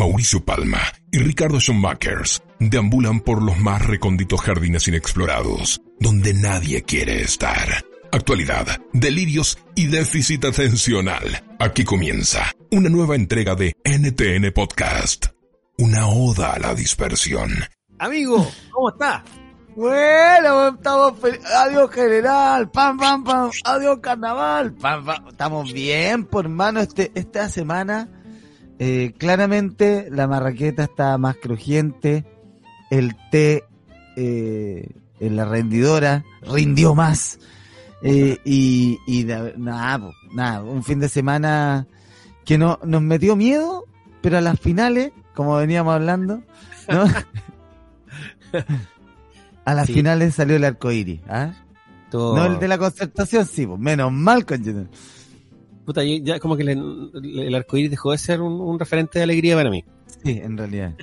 Mauricio Palma y Ricardo Schumachers deambulan por los más recónditos jardines inexplorados, donde nadie quiere estar. Actualidad, delirios y déficit atencional. Aquí comienza una nueva entrega de NTN Podcast. Una oda a la dispersión. Amigo, ¿cómo está? Bueno, estamos Adiós general, pam, pam, pam. Adiós carnaval, pam, pam. Estamos bien, por mano. Este, esta semana, eh, claramente la marraqueta está más crujiente. El té eh, en la rendidora rindió más. Eh, y, y nada, nada, un fin de semana que no, nos metió miedo, pero a las finales, como veníamos hablando, ¿no? A las finales salió el arco iris, ¿ah? No el de la concertación, sí, pues, menos mal con Puta, ya como que el, el arco iris dejó de ser un, referente de alegría para mí. Sí, en realidad.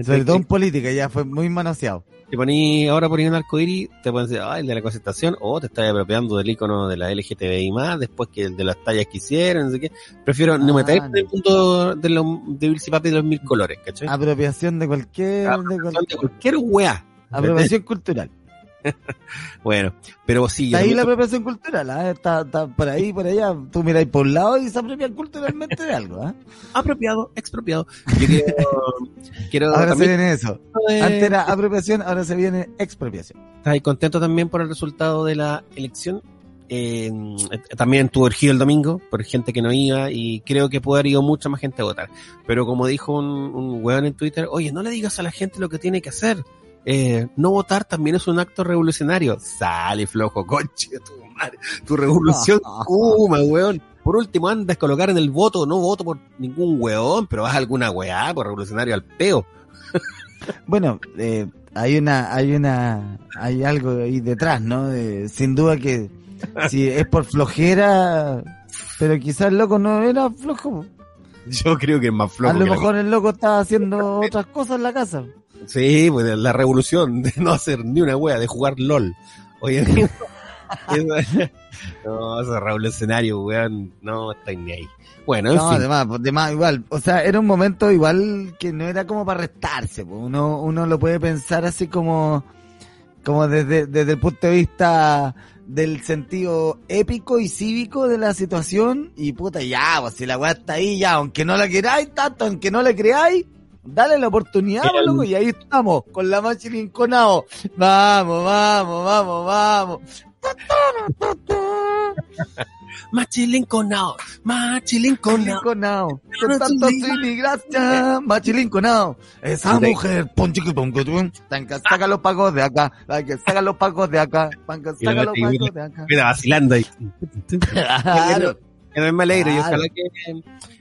Sobre todo en política, ya fue muy manoseado. Te poní, ahora por un arco iris, te pueden decir, ah, el de la concertación, o te estás apropiando del icono de la LGTBI más, después que el de las tallas que hicieron, no sé qué. Prefiero no ah, meterme en el punto de los de de los mil colores, ¿cachai? Apropiación de cualquier, de cualquier, de cualquier weá. Apropiación cultural. Bueno, pero sí. Está ahí la apropiación cultural, ¿eh? está, está, por ahí, por allá. Tú miráis por un lado y se apropian culturalmente de algo. ¿eh? Apropiado, expropiado. quiero, ahora se viene eso. Antes era apropiación, ahora se viene expropiación. ¿Estás contento también por el resultado de la elección? Eh, también tuvo urgido el domingo por gente que no iba y creo que puede haber ido mucha más gente a votar. Pero como dijo un, un weón en Twitter, oye, no le digas a la gente lo que tiene que hacer eh, no votar también es un acto revolucionario. Sale flojo, conche, tu madre, tu revolución kuma, weón. Por último, andas a colocar en el voto, no voto por ningún weón, pero vas a alguna weá, por revolucionario al peo. bueno, eh, hay una, hay una, hay algo ahí detrás, ¿no? sin duda que si es por flojera, pero quizás el loco no era flojo. Yo creo que es más flojo. A lo mejor el loco está haciendo otras cosas en la casa. Sí, pues la revolución de no hacer ni una wea, de jugar LOL. Oye, no, ese revolucionario, weón, no está ni ahí. Bueno, en no, además, además, igual, o sea, era un momento igual que no era como para restarse, pues. uno, uno lo puede pensar así como, como desde, desde el punto de vista del sentido épico y cívico de la situación y puta, ya, pues si la weá está ahí, ya, aunque no la queráis tanto, aunque no la creáis, Dale la oportunidad, loco, y ahí estamos, con la machilinconao. Vamos, vamos, vamos, vamos. Machilinconao, machilinconao. Con tanto y gracia, machilinconao. Esa mujer, pon saca los pagos de acá, saca los pagos de acá, saca los pagos de acá. Mira, vacilando ahí. Claro. Me alegro y ojalá que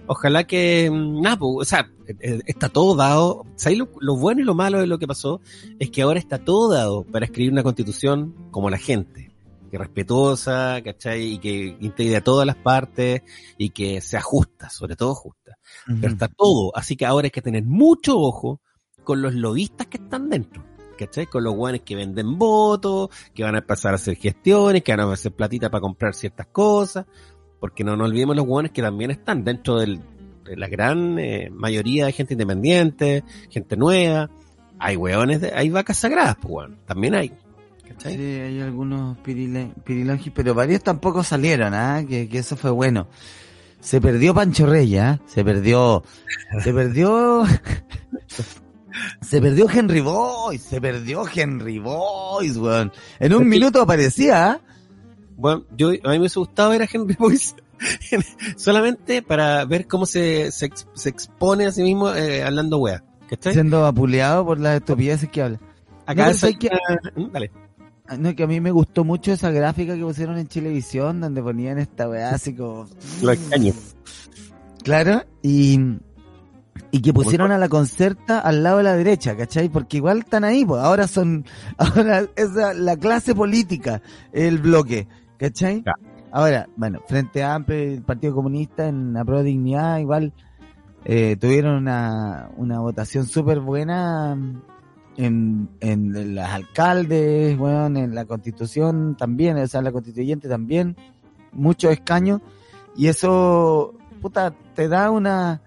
ojalá que, mm, nada, o sea, eh, está todo dado. ¿Sabes lo, bueno y lo malo de lo que pasó? Es que ahora está todo dado para escribir una constitución como la gente, que respetuosa, ¿cachai? Y que integre a todas las partes y que sea justa, sobre todo justa. Pero está todo, así que ahora hay que tener mucho ojo con los lobistas que están dentro. ¿cachai? Con los guanes que venden votos, que van a pasar a hacer gestiones, que van a hacer platita para comprar ciertas cosas, porque no nos olvidemos los hueones que también están dentro de la gran eh, mayoría de gente independiente, gente nueva. Hay hueones, hay vacas sagradas, pues también hay. ¿cachai? Sí, hay algunos pirilongis, pero varios tampoco salieron, ¿ah? Que, eso fue bueno. Se perdió Pancho Reyes, ¿ah? Se perdió, se perdió, se perdió Henry Boy, se perdió Henry Boyce, weón. En un minuto aparecía, ¿ah? Bueno, yo, a mí me hubiese gustado ver a Henry Boyce solamente para ver cómo se, se, expone a sí mismo eh, hablando wea. Siendo vapuleado por las estupideces que habla. Acá no, que, ¿Mm? Dale. Ah, no, que a mí me gustó mucho esa gráfica que pusieron en Televisión donde ponían esta weá así como... Lo extraño. Claro, y, y que pusieron a la concerta al lado de la derecha, ¿cachai? Porque igual están ahí, pues ahora son, ahora es la clase política, el bloque. ¿Cachai? Ahora, bueno, Frente Amplio y el Partido Comunista en la prueba de dignidad igual eh, tuvieron una, una votación súper buena en, en las alcaldes, bueno, en la constitución también, o sea, en la constituyente también, muchos escaños, y eso, puta, te da una,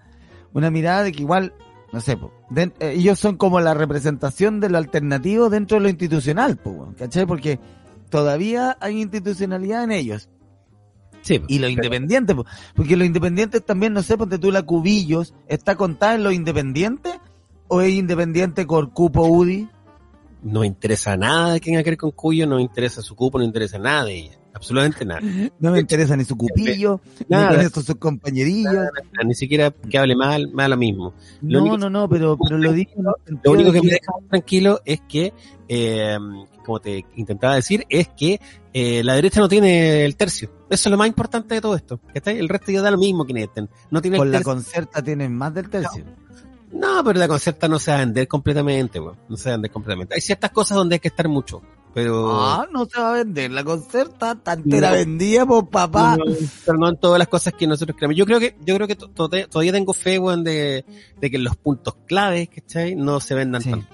una mirada de que igual, no sé, po, de- eh, ellos son como la representación de lo alternativo dentro de lo institucional, po, ¿cachai? Porque todavía hay institucionalidad en ellos. Sí, Y los independientes, po, porque los independientes también, no sé, ponte tú la Cubillos, ¿está contada en los independientes? ¿O es independiente con cupo UDI? no interesa nada que tenga que ver con Cuyo, no interesa su cupo, no interesa nada de ella. Absolutamente nada. No me interesa ni su cupillo, Nada. ni estos sus compañerillos. Ni siquiera que hable mal, da lo mismo. Lo No, no, no, pero, pero lo digo. Lo único de que me deja tranquilo es que, eh, como te intentaba decir, es que eh, la derecha no tiene el tercio. Eso es lo más importante de todo esto. ¿cachai? El resto ya da lo mismo que estén. No tiene con el la concerta tienen más del tercio. No, pero la concerta no se va a vender completamente, weón. No se va a vender completamente. Hay ciertas cosas donde hay que estar mucho. Pero, Ah, no se va a vender. La concerta tan entera No. vendida por papá. no, pero no en todas las cosas que nosotros creemos. Yo creo que, yo creo que to- to- todavía tengo fe, weón, de, de que los puntos claves, ¿cachai? No se vendan Sí. tanto.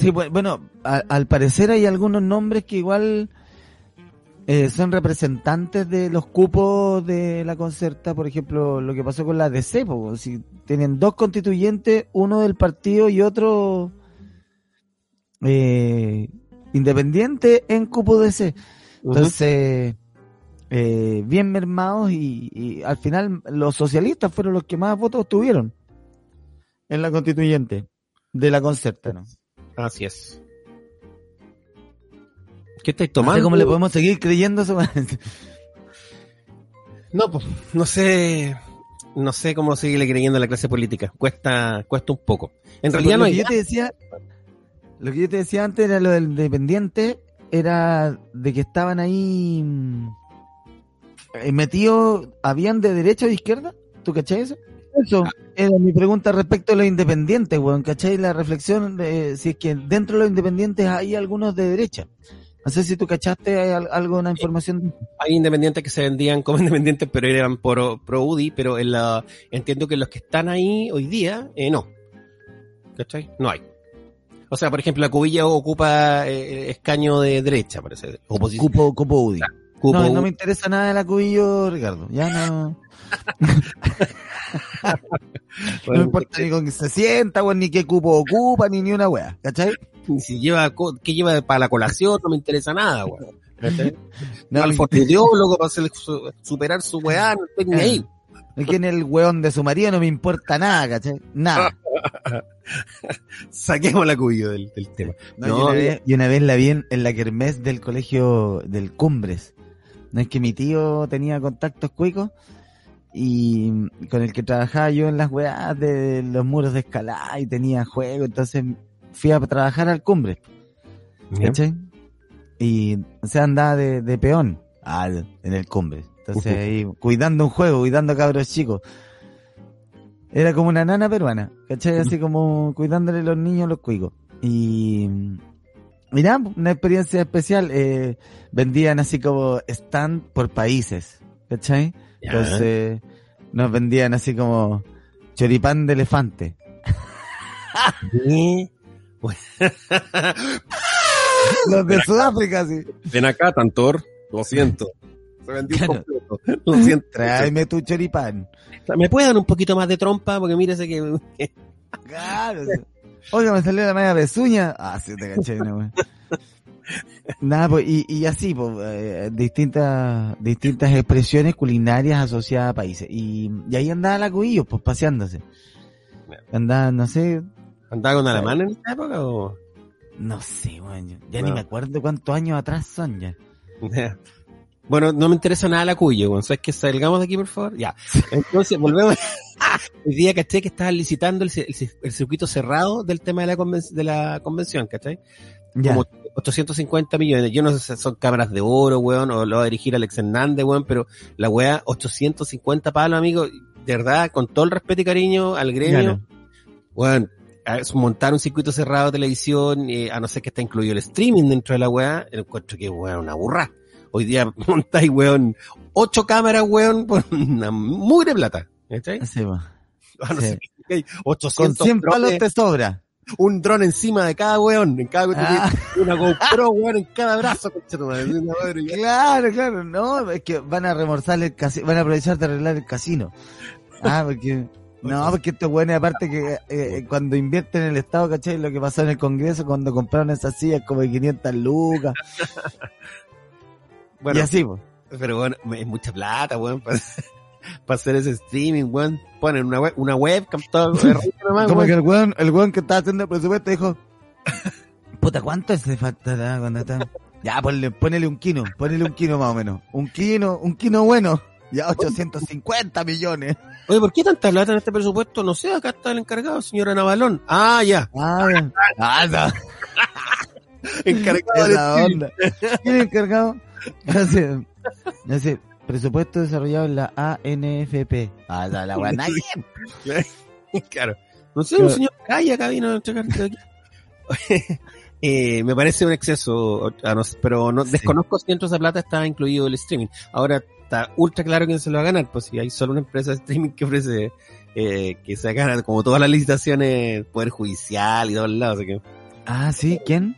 Sí, bu- bueno, a- al parecer hay algunos nombres que igual eh, son representantes de los cupos de la concerta, por ejemplo, lo que pasó con la DC, po, si tienen dos constituyentes, uno del partido y otro eh, independiente en cupo DC. Entonces, eh, bien mermados y, y al final los socialistas fueron los que más votos tuvieron en la constituyente de la concerta, ¿no? Así es. ¿Qué estáis No tomando? sé cómo le podemos seguir creyendo eso. No, pues, no sé, no sé cómo seguirle creyendo a la clase política. Cuesta, cuesta un poco. En realidad lo no que hay. yo te decía, lo que yo te decía antes era lo del independiente, era de que estaban ahí mm, eh, metidos, habían de derecha o de izquierda, ¿tú cachai eso? Eso era mi pregunta respecto a los independientes, weón, ¿cachai? La reflexión de si es que dentro de los independientes hay algunos de derecha. No sé si tú cachaste hay al- algo, una información. Hay independientes que se vendían como independientes, pero eran pro, pro UDI, pero en la, entiendo que los que están ahí hoy día, eh, no. ¿Cachai? No hay. O sea, por ejemplo, la cubilla ocupa eh, escaño de derecha, parece. Oposición. Cupo, cupo UDI. Cupo no, no me interesa nada de la cubillo, Ricardo. Ya no. No me importa ni con que se sienta, weón, ni qué cupo ocupa, ni ni una wea, ¿cachai? Ni si lleva, ¿qué lleva para la colación? No me interesa nada, weón. No, al me fotoideólogo para superar su weá, no estoy ni ahí. Es que en el weón de su marido no me importa nada, ¿cachai? Nada. Saquemos la cubilla del, del tema. No, No, y, una vez, y una vez la vi en, en la kermés del colegio del Cumbres. No es que mi tío tenía contactos cuicos y con el que trabajaba yo en las weas de los muros de escalada y tenía juego, entonces fui a trabajar al Cumbres. ¿cachai? Y, o sea, andaba de, de peón al, en el cumbre. Entonces ahí, cuidando un juego, cuidando cabros chicos. Era como una nana peruana, ¿cachai? Así como cuidándole los niños los cuicos. Y, mira, una experiencia especial. Eh, vendían así como stand por países, ¿cachai? Ya. Entonces nos vendían así como choripán de elefante. Sí. Los de Sudáfrica, sí. Ven acá, Tantor. Lo siento. Se vendió Claro. completo. Lo siento. Tráeme tu choripán. ¿Me puede dar un poquito más de trompa? Porque mírese que- Claro. Oiga, me salió la media pezuña. Ah, sí, te caché, no, güey. Nada, pues, y, y así, pues, eh, distintas, distintas expresiones culinarias asociadas a países. Y, y ahí andaba la cubillo, pues, paseándose. Andaba, no sé, ¿Andaba con alemán en esa época o...? no sé, yo Ya No. ni me acuerdo cuántos años atrás son ya. Bueno, no me interesa nada la cuya, bueno. ¿Sabes que salgamos de aquí, por favor? Ya. Entonces, volvemos. Hoy día, ¿cachai? Que estaban licitando el, el- el circuito cerrado del tema de la, conven- de la convención, ¿cachai? Ya. Como 850 millones. Yo no sé si son cámaras de oro, weón, o lo va a dirigir Alex Hernández, weón, pero la weá, 850 palos, amigo. De verdad, con todo el respeto y cariño al gremio, Claro. weón, montar un circuito cerrado de televisión, eh, a no ser que está incluido el streaming dentro de la weá, encuentro que weón, una burra. Hoy día montáis, weón, ocho cámaras, weón, por una mugre plata. ¿cachai? No Sí. hay Con 800 100 palos te sobra. un dron encima de cada weón, en cada Ah. una GoPro, weón, en cada brazo. Claro, claro, no, es que van a remorzar el casino, van a aprovechar de arreglar el casino. Ah, porque No, porque estos buenos, aparte que eh, cuando invierten en el Estado, ¿cachai? Lo que pasó en el Congreso cuando compraron esas sillas como de 500 lucas. Bueno, y así, pues. pero bueno, es mucha plata, weón, para, para hacer ese streaming, weón. Ponen una, web, una webcam, todo, Como weón. que el weón, el weón que estaba haciendo el presupuesto dijo, puta, ¿cuánto se faltará cuando está? Ya, ponle, ponele un kino, ponele un kino más o menos. Un kino, un kino bueno. Ya 850 millones. Oye, ¿por qué tanta plata en este presupuesto? No sé, acá está el encargado, señora Navalón. Ah, ya. Ah, ya. ah, no. Encargado de onda. ¿Quién es encargado? No sé, presupuesto desarrollado en la ANFP. Ah, la, la nadie. Claro. No sé, un señor calle acá vino a entregarte aquí. Eh, me parece un exceso, a no- pero no, Sí. desconozco si dentro de esa plata está incluido el streaming. Ahora está ultra claro quién se lo va a ganar, pues si hay solo una empresa de streaming que ofrece eh, que se gana como todas las licitaciones, poder judicial y todos lados. así que- Ah, sí, ¿quién?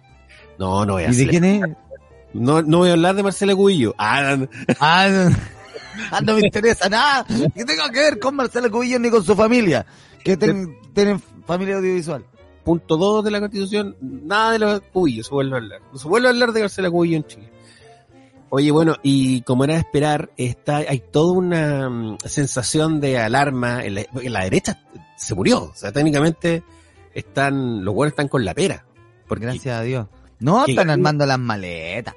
no, no voy a ¿Y de hacer- quién es? No, no voy a hablar de Marcela Cubillo. Ah, Ah, no, Ah, no me interesa nada que tenga que ver con Marcelo Cubillo ni con su familia, que ten- tienen familia audiovisual. punto 2 de la constitución, nada de los cubillos se vuelve a hablar. No se vuelve a hablar de Marcela Cubillo en Chile. Oye, bueno, y como era de esperar, está, hay toda una mm, sensación de alarma. En la, en la derecha se murió. O sea, técnicamente están, los buenos están con la pera. Porque, Gracias a Dios. No, Que- están armando las maletas.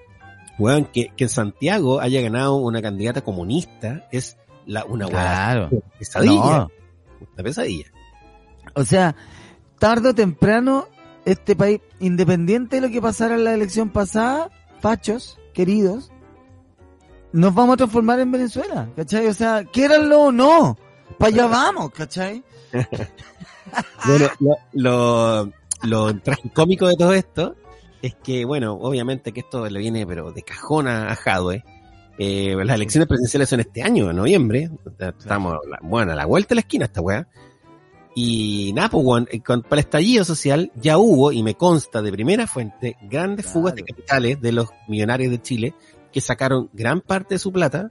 weón, que, que en Santiago haya ganado una candidata comunista es la, una Claro. pesadilla. No. Una pesadilla. O sea, tarde o temprano, este país, independiente de lo que pasara en la elección pasada, fachos, queridos, nos vamos a transformar en Venezuela, ¿cachai? O sea, quieranlo o no, para allá vamos, ¿cachai? Bueno, lo, lo, lo tragicómico de todo esto es que, bueno, obviamente que esto le viene, pero de cajón a, Jadwe. Eh, las elecciones presidenciales son este año, en noviembre. Estamos, bueno, a la vuelta de la esquina esta weá. Y nada, pues, weón, eh, con- para el estallido social ya hubo, y me consta de primera fuente, grandes Claro. fugas de capitales de los millonarios de Chile que sacaron gran parte de su plata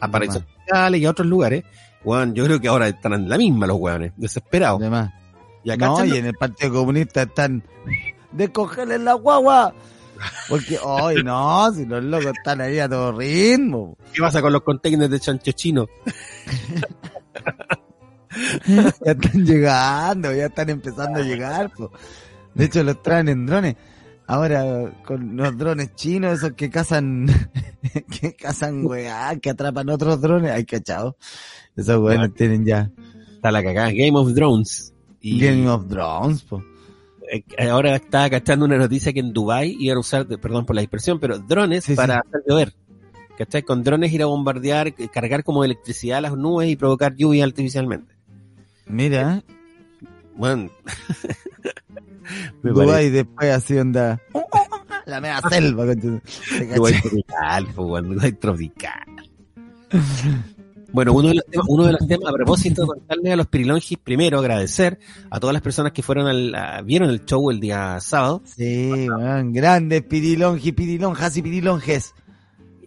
a paraísos fiscales y a otros lugares. Weón, yo creo que ahora están en la misma los weones, desesperados. Además. Y acá No, y en el Partido Comunista están descongelen la guagua. Porque, hoy no, si los locos están ahí a todo ritmo. ¿Qué pasa con los containers de chancho chino? Ya están llegando, ya están empezando a llegar. po. De hecho, los traen en drones. Ahora, con los drones chinos, esos que cazan, que cazan weá, que atrapan otros drones. Ay, cachao. Esos weones tienen ya Está la cagada, Game of Thrones. Y Game of Drones, po. Eh, ahora estaba cachando una noticia que en Dubai iban a usar, perdón por la dispersión, pero drones Sí, para hacer llover. ¿Cachai? Con drones ir a bombardear, eh, cargar como electricidad a las nubes y provocar lluvia artificialmente. Mira, Bueno, Dubai después así onda. La mega selva, concha- ¿te parece Dubái cachai? tropical, Dubái tropical. Bueno, uno de los temas, uno de los temas, a propósito de contarle a los pirilongis, primero agradecer a todas las personas que fueron al, a- vieron el show el día sábado, Sí, weón, grandes pirilonji, pirilonjas y pirilonjes.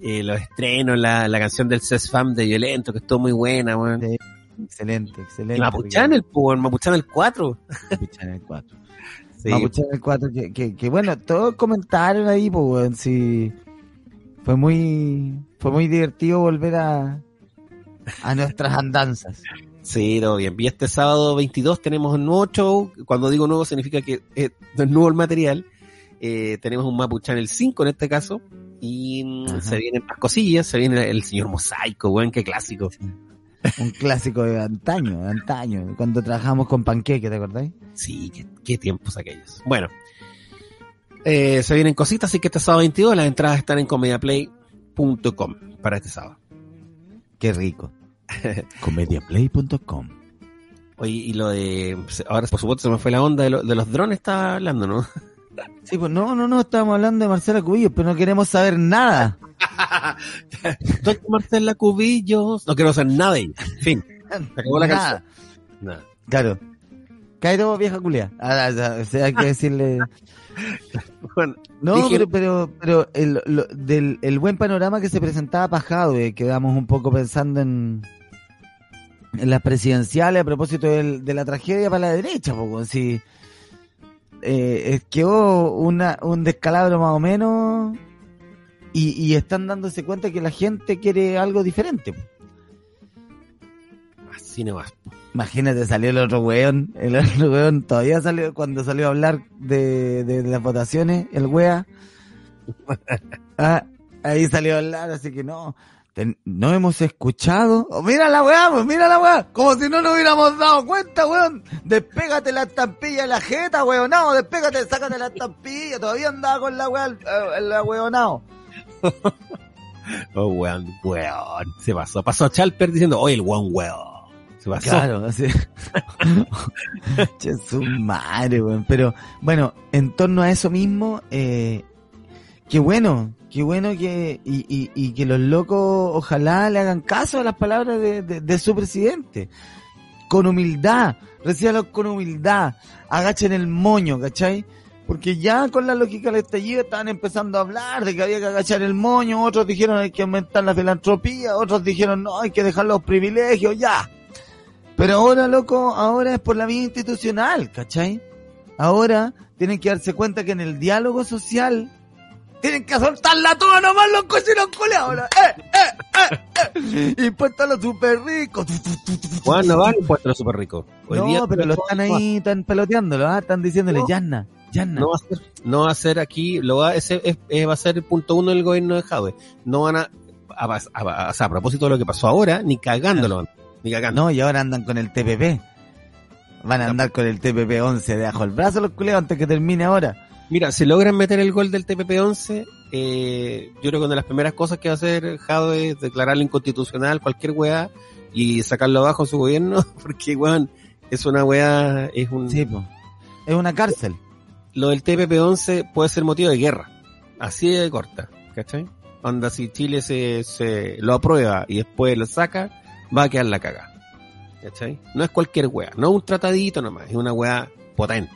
eh, los estrenos, la, la canción del CESFAM de Violento, que estuvo muy buena, weón. Sí, Excelente, excelente. Y Mapuchan el, Mapuchan el 4. Mapuchan el 4. Sí, Mapuchan el 4, que, que, que bueno, todos comentaron ahí, pues, weón, sí. Fue muy, fue muy divertido volver a, a nuestras andanzas. sí, todo bien. Y este sábado 22 tenemos un nuevo show. Cuando digo nuevo significa que eh, es nuevo el material. Eh, tenemos un Mapuchan el 5 en este caso. Y mm, Ajá. se vienen más cosillas. Se viene el señor Mosaico, weón, qué clásico. Un clásico de antaño, de antaño, cuando trabajamos con Panqueque, ¿te acordáis? Sí, qué, qué tiempos aquellos. Bueno, eh, se vienen cositas, así que este sábado 22 las entradas están en comediaplay.com para este sábado. Qué rico. Comediaplay.com Oye, y lo de. Ahora, por supuesto, se me fue la onda de, lo- de los drones, estaba hablando, ¿no? Sí, pues no, no, no, estábamos hablando de Marcela Cubillos, pero no queremos saber nada. Marcela Cubillos. No quiero hacer nada de ella. En fin, se acabó la Nada. canción. Nada. Claro. Cairo, vieja culia. Ah, o sea, hay que decirle. Bueno, No, Dije- pero, pero, pero el, lo- del el buen panorama que se presentaba para Jadwe, quedamos un poco pensando en. En las presidenciales a propósito del- de la tragedia para la derecha, poco si eh, es que hubo una, un descalabro más o menos y, y están dándose cuenta que la gente quiere algo diferente. Así nomás. Imagínate, salió el otro weón, el otro weón todavía salió, cuando salió a hablar de, de las votaciones, el wea, ah, ahí salió a hablar, así que no, ten- no hemos escuchado, oh, mira la weá, pues mira la weá, como si no nos hubiéramos dado cuenta, weón, despégate la estampilla de la jeta, weón, no, despégate, sácate la estampilla, todavía andaba con la weá, la weonao. Oh, weón, weón. Se pasó. Pasó a Chalper diciendo, oye, el weón, weón. Se pasó. Claro, así. che, su madre, weón. Pero, bueno, en torno a eso mismo, eh, qué bueno, qué bueno que, y, y, y que los locos ojalá le hagan caso a las palabras de, de, de su presidente. Con humildad, recíbalo con humildad, agachen el moño, ¿cachai? Porque ya con la lógica del estallido estaban empezando a hablar de que había que agachar el moño, otros dijeron hay que aumentar la filantropía, otros dijeron no, hay que dejar los privilegios, ya. Pero ahora, loco, ahora es por la vía institucional, ¿cachai? Ahora tienen que darse cuenta que en el diálogo social tienen que soltarla toda nomás los cocinos culeados. ¡Eh, eh, eh, eh! Impuesto a los super ricos. Weón, no van impuestos súper rico. Hoy día- No, pero lo están ahí, están peloteándolo, ¿ah? Están diciéndole, No. Yanna, Yanna. No va a ser, no va a ser aquí, lo va, ese es- es- va a ser el punto uno del gobierno de Jadwe. No van a, a, a- a- a propósito de lo que pasó ahora, ni cagándolo, ni cagando. No, y ahora andan con el TPP. Van a andar con el TPP 11 debajo el brazo los culeados antes que termine ahora. Mira, si logran meter el gol del TPP-11, eh, yo creo que una de las primeras cosas que va a hacer Jadwe es declararlo inconstitucional, cualquier weá, y sacarlo abajo de su gobierno, porque weón, es una weá, es un, Sí, pues. Es una cárcel. lo del TPP-11 puede ser motivo de guerra. Así de corta, ¿cachai? Onda, si Chile se, se lo aprueba y después lo saca, va a quedar la caga. ¿Cachai? No es cualquier wea, no un tratadito nomás, es una wea potente.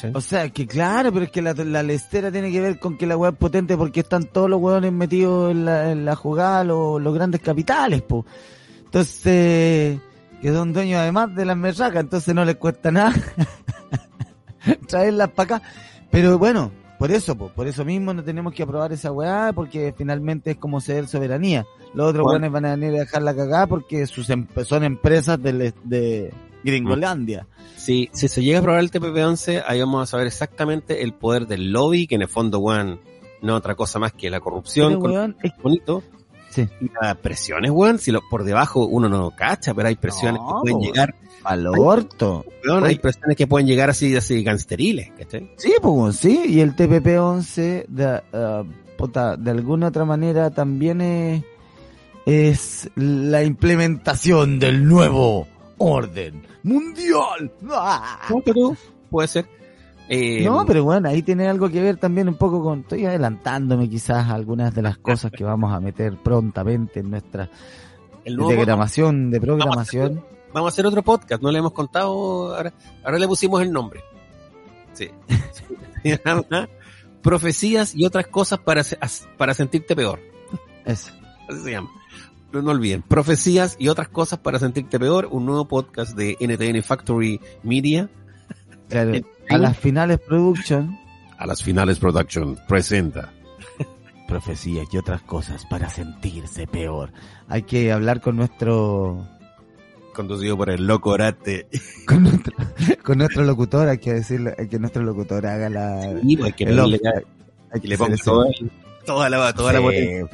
¿Cachai? O sea, que claro, pero es que la, la lestera tiene que ver con que la weá es potente porque están todos los hueones metidos en la, en la jugada, los, los grandes capitales, po. Entonces, que son dueños además de las merracas, entonces no les cuesta nada traerlas para acá. Pero bueno, por eso, po, por eso mismo no tenemos que aprobar esa weá, porque finalmente es como ceder soberanía. Los otros Bueno. hueones van a venir a dejar la cagada porque sus em- son empresas de, de Gringolandia. Si, si se llega a aprobar el TPP-11, ahí vamos a saber exactamente el poder del lobby, que en el fondo, weón, no otra cosa más que la corrupción, Pero, con weón, es- bonito. Sí. Y las presiones, weón, si lo, por debajo uno no cacha, pero hay presiones No, que pueden llegar, al orto. weón, hay presiones que pueden llegar así, así gangsteriles, ¿cachai? Sí, pues sí, y el TPP-11 de, puta, de alguna otra manera también es, es la implementación del nuevo orden mundial. ¡Ah! No, pero puede ser. Eh, No, pero bueno, ahí tiene algo que ver también un poco con, estoy adelantándome quizás a algunas de las cosas que vamos a meter prontamente en nuestra diagramación de programación. vamos a hacer otro podcast, no le hemos contado, ahora, ahora le pusimos el nombre. Sí. Profecías y otras cosas para, para sentirte peor. Eso. Así se llama. No, no olviden. Profecías y otras cosas para sentirte peor, un nuevo podcast de NTN Factory Media. Claro, a las finales production, A las finales Production presenta. profecías y otras cosas para sentirse peor. Hay que hablar con nuestro Conducido por el loco Orate. con nuestro, con nuestro locutor, hay que decirle, hay que nuestro locutor haga la Y pues, que el le, hay que le ponga toda la, toda la Sí. potencia.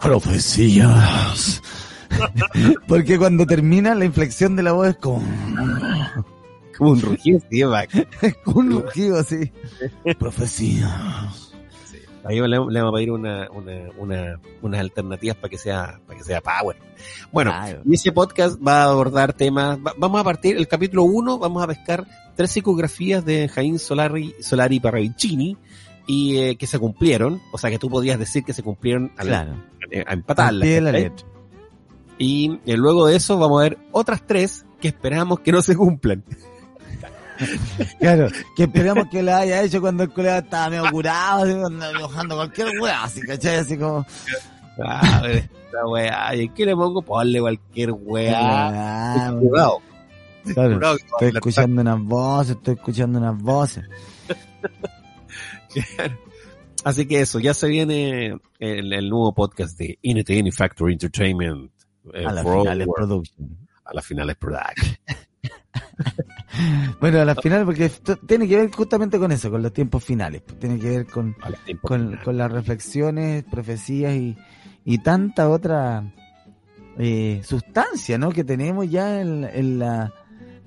Profecías. Porque cuando termina la inflexión de la voz es como, Como un rugido, sí, es como un rugido así. Profecías. Ahí le, le vamos a pedir una, una, una, unas alternativas para que sea, para que sea power. Bueno, Claro. y ese podcast va a abordar temas, va- vamos a partir, el capítulo 1, vamos a pescar tres psicografías de Jaime Solari, Solari Parravicini, y eh, que se cumplieron, o sea que tú podías decir que se cumplieron a, la- Claro. eh, a empatarlas. pie de la ¿cachai? letra. Y eh, luego de eso vamos a ver otras tres que esperamos que no se cumplan. Claro, que esperamos que la haya hecho cuando el colega estaba medio curado, dibujando cualquier weá, así, ¿cachai? Así como, Ah, esta weá. ¿Y qué le pongo? Ponle cualquier weá. Claro. A Estoy escuchando unas voces, estoy escuchando unas voces. Así que eso, ya se viene el, el nuevo podcast de NTN Factory Entertainment. eh, A las finales production. A las finales production. Bueno, a la final, porque esto tiene que ver justamente con eso, con los tiempos finales. Tiene que ver con, finales. con las reflexiones, profecías y, y tanta otra eh, sustancia, ¿no? Que tenemos ya en, en la,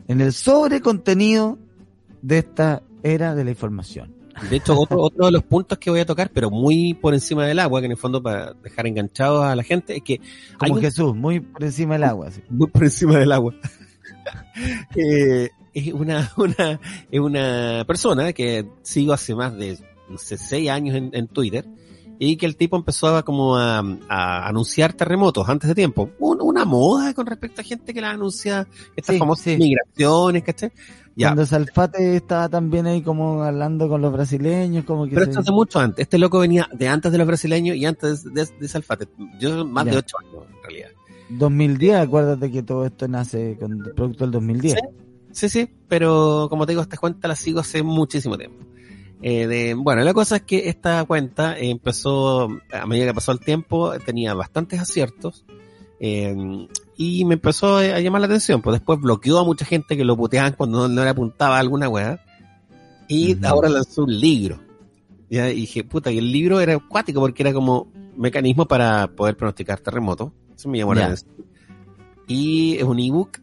en el sobre contenido de esta era de la información. De hecho, otro, otro de los puntos que voy a tocar, pero muy por encima del agua, que en el fondo para dejar enganchados a la gente, es que hay Como un- Jesús, muy por encima del agua. así. muy por encima del agua. Eh, es una, una, es una persona que sigo hace más de, no sé, seis años en, en Twitter, y que el tipo empezó a como a, a anunciar terremotos antes de tiempo. Un- una moda con respecto a gente que la anuncia, estas Sí, famosas sí. migraciones, ¿cachai? Ya, Cuando Salfate estaba también ahí como hablando con los brasileños, como que pero se- esto hace mucho antes. Este loco venía de antes de los brasileños y antes de, de Salfate. Yo más Ya. de ocho años, en realidad. 2010, acuérdate que todo esto nace con el producto del 2010. Sí, sí, pero como te digo, esta cuenta la sigo hace muchísimo tiempo. Eh, de, bueno, la cosa es que esta cuenta empezó, a medida que pasó el tiempo, tenía bastantes aciertos eh, y me empezó a llamar la atención. Pues después bloqueó a mucha gente que lo puteaban cuando no, no le apuntaba a alguna weá y ahora lanzó un libro. Ya, y dije, puta, y el libro era acuático porque era como mecanismo para poder pronosticar terremotos. Eso me llamó la atención. Y es un ebook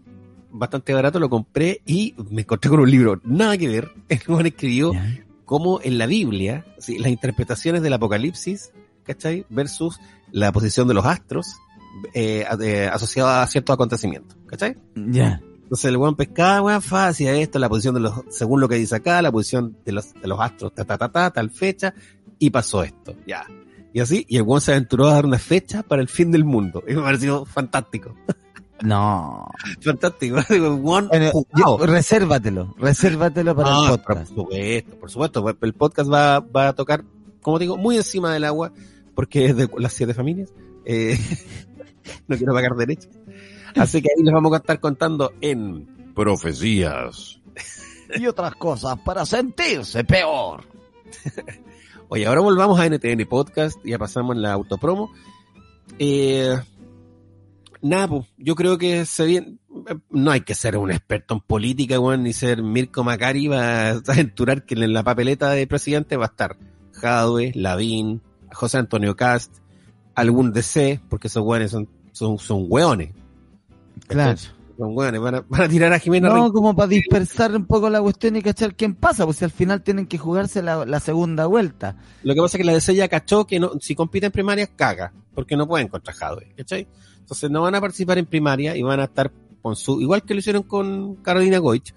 bastante barato, lo compré y me encontré con un libro, nada que ver. El weón escribió Ya. cómo en la Biblia, sí, las interpretaciones del Apocalipsis, ¿cachai? Versus la posición de los astros eh, a- eh, asociada a ciertos acontecimientos, ¿cachai? Ya. Entonces el weón pescaba, weón, fácil esto, la posición de los, según lo que dice acá, la posición de los, de los astros, ta, ta, ta, ta, tal fecha, y pasó esto, ya. Y así, y el weón se aventuró a dar una fecha para el fin del mundo. Y me pareció fantástico. No. Fantástico. Weón, Bueno, yo- resérvatelo, resérvatelo para No, el podcast. Por supuesto, por supuesto. El podcast va, va a tocar, como digo, muy encima del agua, porque es de las siete familias. Eh, no quiero pagar derechos. Así que ahí les vamos a estar contando en Profecías. Y otras cosas para sentirse peor. Oye, ahora volvamos a NTN Podcast, ya pasamos en la autopromo. Eh, nada, pues, yo creo que se viene, no hay que ser un experto en política, weón, ni ser Mirko Macari va a aventurar que en la papeleta de presidente va a estar Jadwe, Lavín, José Antonio Cast, algún DC, porque esos weones son, son, son weones. Claro. Son weones, van a, van a tirar a Jimena No, Rincón. como para dispersar un poco la cuestión y cachar quién pasa, pues si al final tienen que jugarse la, la segunda vuelta. Lo que pasa es que la DC ya cachó que no, si compite en primaria, caga, porque no pueden contra Jadwe, ¿cachai? Entonces no van a participar en primaria y van a estar con su, igual que lo hicieron con Carolina Goich,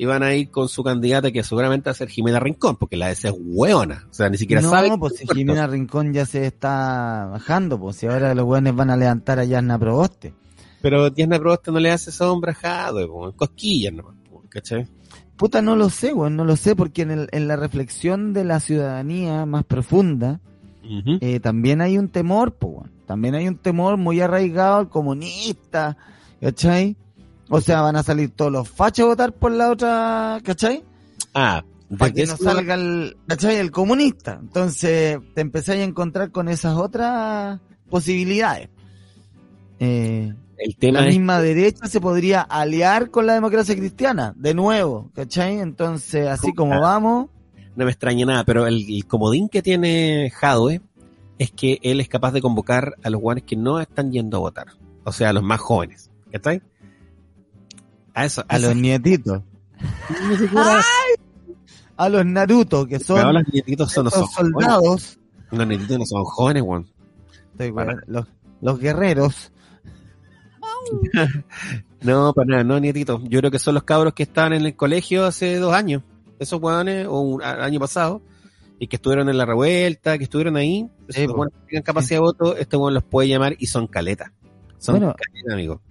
y van a ir con su candidata que seguramente va a ser Jimena Rincón, porque la DC es hueona, o sea, ni siquiera no, sabe. pues si Jimena Rincón ya se está bajando, pues si ahora los buenos van a levantar a Yasna Proboste. Pero Diana Proboste no le hace sombra po, en cosquillas nomás, ¿cachai? Puta, no lo sé, weón, no lo sé, porque en, el, en la reflexión de la ciudadanía más profunda, eh, también hay un temor, pues, weón. También hay un temor muy arraigado al comunista, ¿cachai? O sea, van a salir todos los fachos a votar por la otra, ¿cachai? Ah, Para ¿de que no salga el, ¿cachai? El comunista. Entonces, te empezáis a encontrar con esas otras posibilidades. Eh, el tema la es misma derecha se podría aliar con la democracia cristiana, de nuevo, ¿cachai? Entonces, así como Ah. vamos, no me extraña nada, pero el, el comodín que tiene Jadwe es que él es capaz de convocar a los guanes que no están yendo a votar. O sea, a los más jóvenes. ¿Cachai? A eso, a los nietitos, a los Naruto, que Pero son los nietitos son, no son los soldados, jóvenes. Los nietitos no son jóvenes, weón. estoy Para. weón, los, los guerreros, No, para nada, no nietitos. Yo creo que son los cabros que estaban en el colegio hace dos años. Esos weones, o un año pasado, y que estuvieron en la revuelta, que estuvieron ahí. Esos Sí, que tengan capacidad de voto, este weón los puede llamar y son caletas. Son Bueno. caletas, amigo.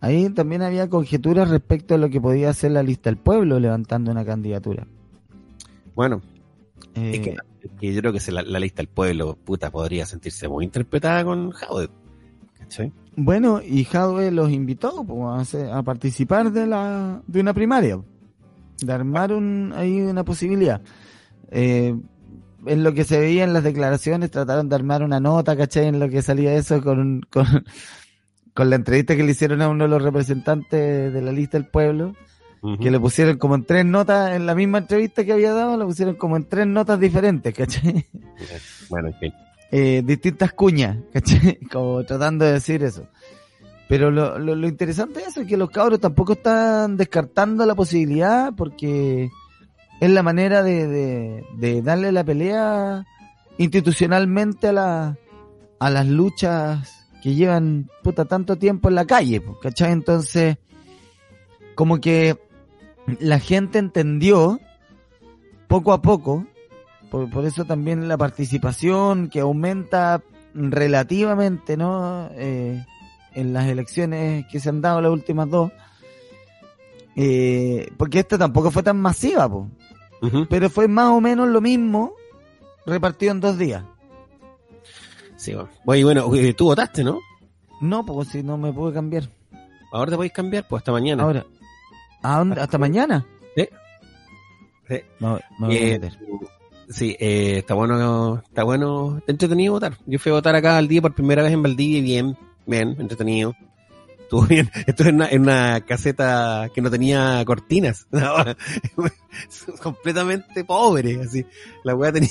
Ahí también había conjeturas respecto a lo que podía hacer la lista del pueblo levantando una candidatura. Bueno, Eh, Es que Que yo creo que la, lista del pueblo, puta, podría sentirse muy interpretada con. ¿Cachai? Bueno, y Jadwe los invitó pues, a, participar de la de una primaria, de armar un, ahí una posibilidad. Eh, en lo que se veía en las declaraciones, trataron de armar una nota, ¿cachai? En lo que salía eso con, con, con la entrevista que le hicieron a uno de los representantes de la lista del pueblo, que le pusieron como en tres notas, en la misma entrevista que había dado, le pusieron como en tres notas diferentes, ¿cachai? Bueno, ok eh, distintas cuñas, ¿cachai? Como tratando de decir eso. Pero lo, lo, interesante es eso, que los cabros tampoco están descartando la posibilidad porque es la manera de, de, darle la pelea institucionalmente a, la, a las luchas que llevan puta tanto tiempo en la calle, ¿cachai? Entonces, como que la gente entendió poco a poco por, eso también la participación que aumenta relativamente, ¿no? Eh, en las elecciones que se han dado las últimas dos. Eh, porque esta tampoco fue tan masiva, po. pero fue más o menos lo mismo repartido en dos días. Sí, bueno, bueno, eh, tú votaste, ¿no? No, pues si no me pude cambiar. ¿Ahora te podéis cambiar? Pues hasta mañana. Ahora. ¿Hasta mañana? Sí. sí. me voy a meter. Sí, eh, está bueno, está bueno, entretenido votar. Yo fui a votar acá al día por primera vez en Valdivia y bien, bien, entretenido. Estuvo bien. Esto es en una, caseta que no tenía cortinas. completamente pobre, así. La weá tenía,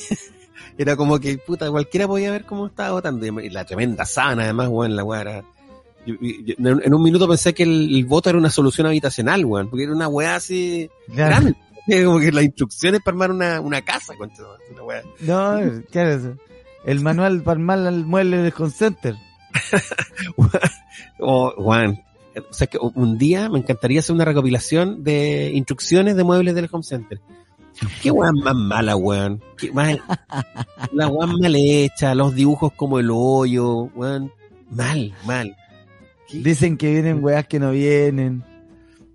era como que, puta, cualquiera podía ver cómo estaba votando. Y la tremenda sana, además, weón, la weá era, en un minuto pensé que el, voto era una solución habitacional, weón, porque era una weá así grande. como que las instrucciones para armar una, una casa, con una wea. No, ¿qué es eso? El manual para armar el mueble de Home Center. oh, Juan, o sea que un día me encantaría hacer una recopilación de instrucciones de muebles del Home Center. Qué weón más mala, weón. la weón mal hecha, los dibujos como el hoyo, weón. Mal, mal. Dicen que vienen weas que no vienen.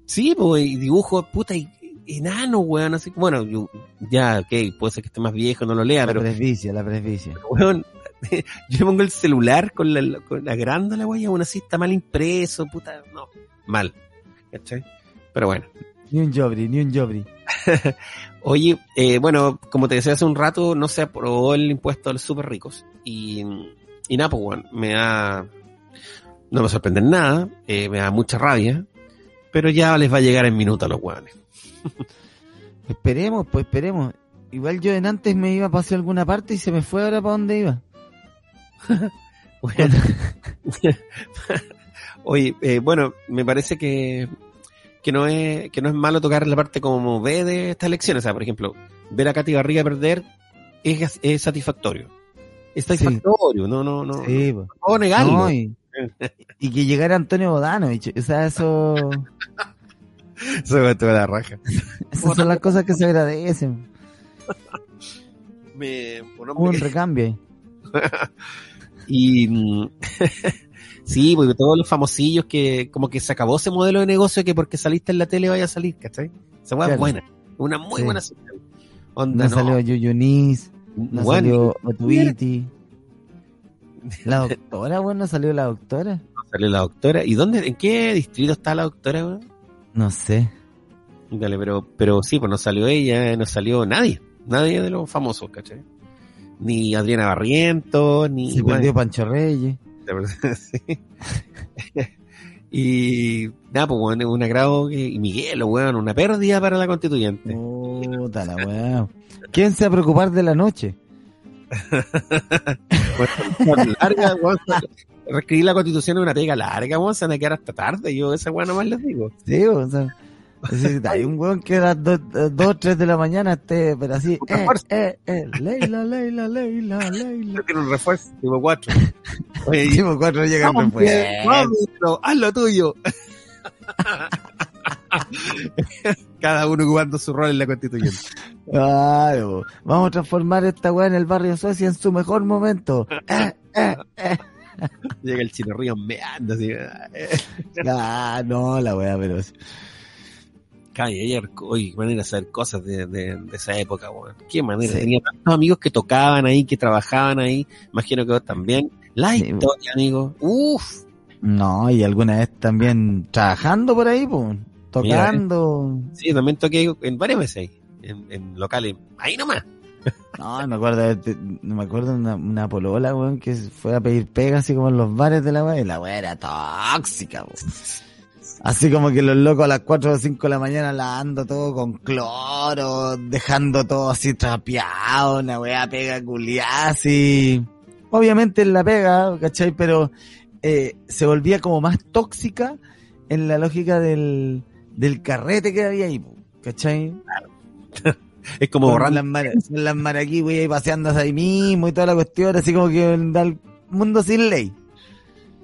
Sí, pues, dibujos, puta, y enano, weón, así bueno, yo, ya, ok, puede ser que esté más viejo, no lo lea, la pero... La presbicia, la presbicia. Weón, yo pongo el celular con la, con la grándola, weón, aún así está mal impreso, puta, no, mal, ¿cachai? Pero bueno. Ni un jobri, ni un jobri. Oye, eh, bueno, como te decía hace un rato, no se aprobó el impuesto a los super ricos. Y, y nada, pues, me da... No me sorprende nada, eh, me da mucha rabia, pero ya les va a llegar en minuto a los weones. esperemos, pues esperemos. Igual yo en antes me iba a pasar alguna parte y se me fue ahora para dónde iba. Oye, eh, bueno, me parece que, que no es que no es malo tocar la parte como ve de estas elecciones. O sea, por ejemplo, ver a Katy Garriga perder es, es satisfactorio. Es satisfactorio, no, no, no. Sí, no, no negarlo. y, y, que llegara Antonio Bodanovich, o sea, eso... Eso me toda la raja. Esas son las cosas que se agradecen. Me, un recambio y mm, sí, porque todos los famosillos que como que se acabó ese modelo de negocio que porque saliste en la tele vaya a salir, ¿cachai? Esa hueá es buena, una muy buena señal. Onda, no, salió Yuyunis, no salió Otuiti. La doctora, bueno, salió la doctora. salió la doctora. ¿Y dónde, en qué distrito está la doctora, weón? No sé. Dale, pero, pero sí, pues no salió ella, no salió nadie. Nadie de los famosos, ¿cachai? Ni Adriana Barriento, ni... Se perdió Pancho Reyes. sí. y nada, pues bueno, un agrado y Miguel, weón, una pérdida para la constituyente. Puta la weón. ¿Quién se va a preocupar de la noche? bueno, larga, weón, reescribir la constitución es una pega larga, vamos a quedar hasta tarde, yo esa weá nomás les digo. Sí, o sea, hay un weón que a las 2, 3 de la mañana esté, pero así, eh, eh, eh, Leila, Leila, Leila, Leila. Tiene un refuerzo, tipo 4. Oye, tipo 4 llega el refuerzo. haz lo tuyo. Cada uno jugando su rol en la constituyente. Ay, vamos a transformar esta weá en el barrio Suecia en su mejor momento. Eh, eh, eh. Llega el chino río meando así. ah, no, la wea, pero. Calle, qué manera de hacer cosas de, de, de esa época, weón. Qué manera. Tenía tantos amigos que tocaban ahí, que trabajaban ahí. Imagino que vos también. La Sí. historia, amigo. Uf. No, y alguna vez también trabajando por ahí, pues, tocando. Sí, también toqué en varias veces ahí. En, en locales. Ahí nomás. No, me acuerdo, me acuerdo una, una polola, weón, que fue a pedir pega así como en los bares de la weá, y la weá era tóxica, weón. Así como que los locos a las 4 o 5 de la mañana lavando todo con cloro, dejando todo así trapeado, una weá pega culiada, así. Obviamente en la pega, ¿cachai? Pero eh, se volvía como más tóxica en la lógica del, del carrete que había ahí, po, ¿cachai? Es como borrando. las, con las maraquí, güey, ahí paseándose ahí mismo y toda la cuestión, así como que da el mundo sin ley.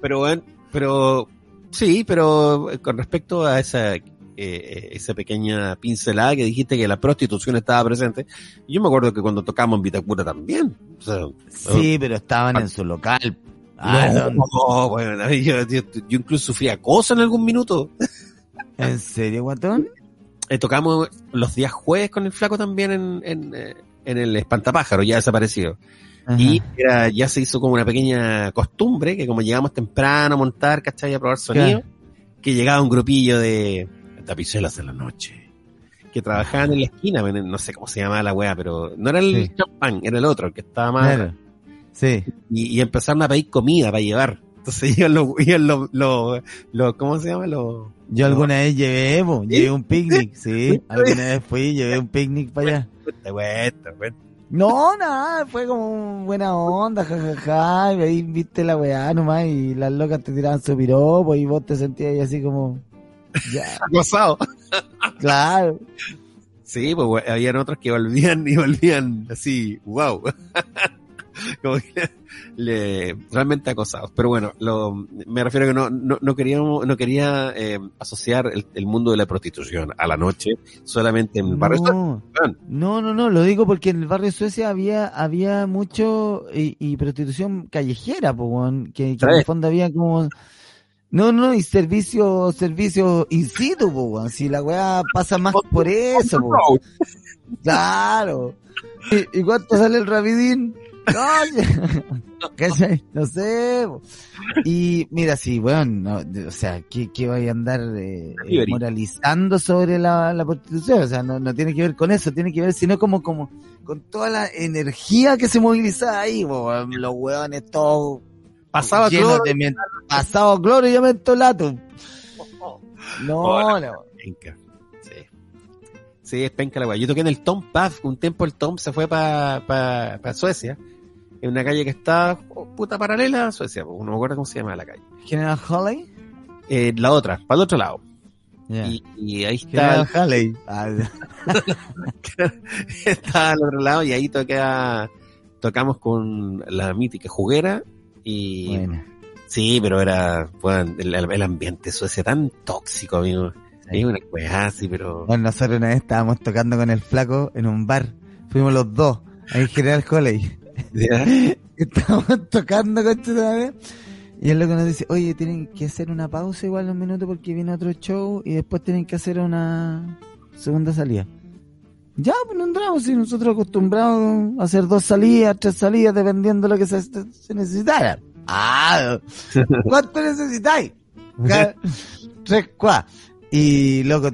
Pero bueno, pero sí, pero eh, con respecto a esa eh, eh, esa pequeña pincelada que dijiste que la prostitución estaba presente, yo me acuerdo que cuando tocamos en Vitacura también. O sea, Sí, pero estaban en su local. Ah, no, son- no, bueno, yo, yo- yo incluso sufrí acoso en algún minuto. ¿En serio, guatón? Eh, tocamos los días jueves con el flaco también en, en, en el espantapájaro, ya desaparecido. Ajá. Y era, ya se hizo como una pequeña costumbre, que como llegamos temprano a montar, ¿cachai? A probar sonido, que llegaba un grupillo de tapicelas de la noche, que trabajaban en la esquina, no sé cómo se llamaba la weá, pero no era el Sí. champán, era el otro, el que estaba más... Claro. Sí. Y, y empezaron a pedir comida para llevar. Entonces iban los, iban los, los, los- ¿cómo se llama? Los, Yo alguna vez llevé, llevé un picnic, sí. Sí. Alguna vez fui, llevé un picnic para allá. No, nada, fue como buena onda, jajaja, y ahí viste la weá nomás y las locas te tiraban su piropo y vos te sentías ahí así como, ya, Acosado. claro. Sí, pues habían otros que volvían y volvían así, wow. Como que le, realmente acosados. Pero bueno, lo, me refiero a que no, no, no queríamos, no quería eh, asociar el, el mundo de la prostitución a la noche solamente en barrios. No, no, no, no, lo digo porque en el barrio de Suecia había, había mucho y, y prostitución callejera, weón, que, que en el fondo había como, no, no, y servicio, servicio in situ, po, si la weá pasa más por eso, po. Claro. ¿Y, y cuánto sale el rapidín? No, no sé. Y mira, sí, weón, no, o sea, ¿qué, qué vaya a andar eh, eh, moralizando sobre la, la prostitución? O sea, no, no tiene que ver con eso, tiene que ver sino como, como con toda la energía que se moviliza ahí, los weones todos Pasaba cloro. de pasado cloro y yo mentolato. No, Hola. no. Penca. Sí. Sí, es penca la weá. Yo toqué en el Tom Pub. Un tiempo el Tom se fue para pa, pa Suecia. En una calle que está oh, puta paralela a Suecia. pues, No me acuerdo cómo se llama la calle. General Halley. Eh, la otra, para el otro lado. Ya. Y, y ahí está, General Halley. Está al otro lado y ahí toca, tocamos con la mítica juguera y bueno. sí, pero era bueno, el, el ambiente Suecia tan tóxico, amigo. Sí. Una weá así, pero Bueno, nosotros una vez estábamos tocando con el flaco en un bar. Fuimos los dos, ahí en General Halley. ¿Ya? Estábamos tocando con vez Y el loco nos dice, oye, tienen que hacer una pausa igual un minuto porque viene otro show y después tienen que hacer una segunda salida. Ya, pues no entramos, si nosotros acostumbrados a hacer dos salidas, tres salidas, dependiendo de lo que se, se necesitara. Ah, ¿cuánto necesitáis? Tres, cuá. Y loco,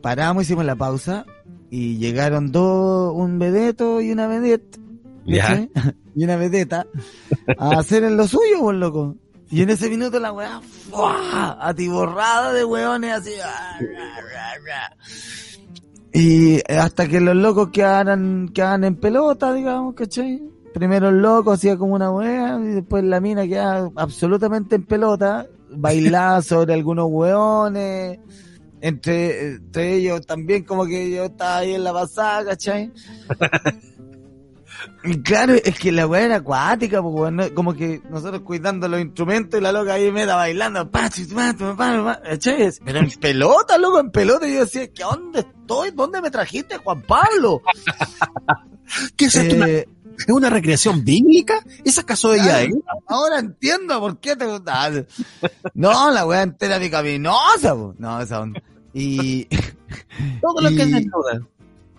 paramos, hicimos la pausa y llegaron dos, un vedeto y una vedette. Y una vedeta a hacer en lo suyo, pues loco. Y en ese minuto la weá, ¡fua! atiborrada de weones así. ah, ra, ra, ra. Y hasta que los locos quedaran, quedaban en pelota, digamos, ¿cachai? Primero el loco hacía como una weá y después la mina quedaba absolutamente en pelota, bailaba sobre algunos weones, entre, entre ellos también como que yo estaba ahí en la pasada, ¿cachai? Claro, es que la weá era acuática, pues, weón, ¿no? como que nosotros cuidando los instrumentos y la loca ahí meta bailando. Pero en pelota, loco, en pelota, y yo decía, ¿qué dónde estoy? ¿Dónde me trajiste, Juan Pablo? ¿Qué es esto? ¿Una- Eh, ¿Es una recreación bíblica? ¿Es acaso ella, eh? Ahora entiendo por qué te gusta. No, la weá entera picaminosa, po. No, esa onda. Y. Todo lo y- que es desnuda.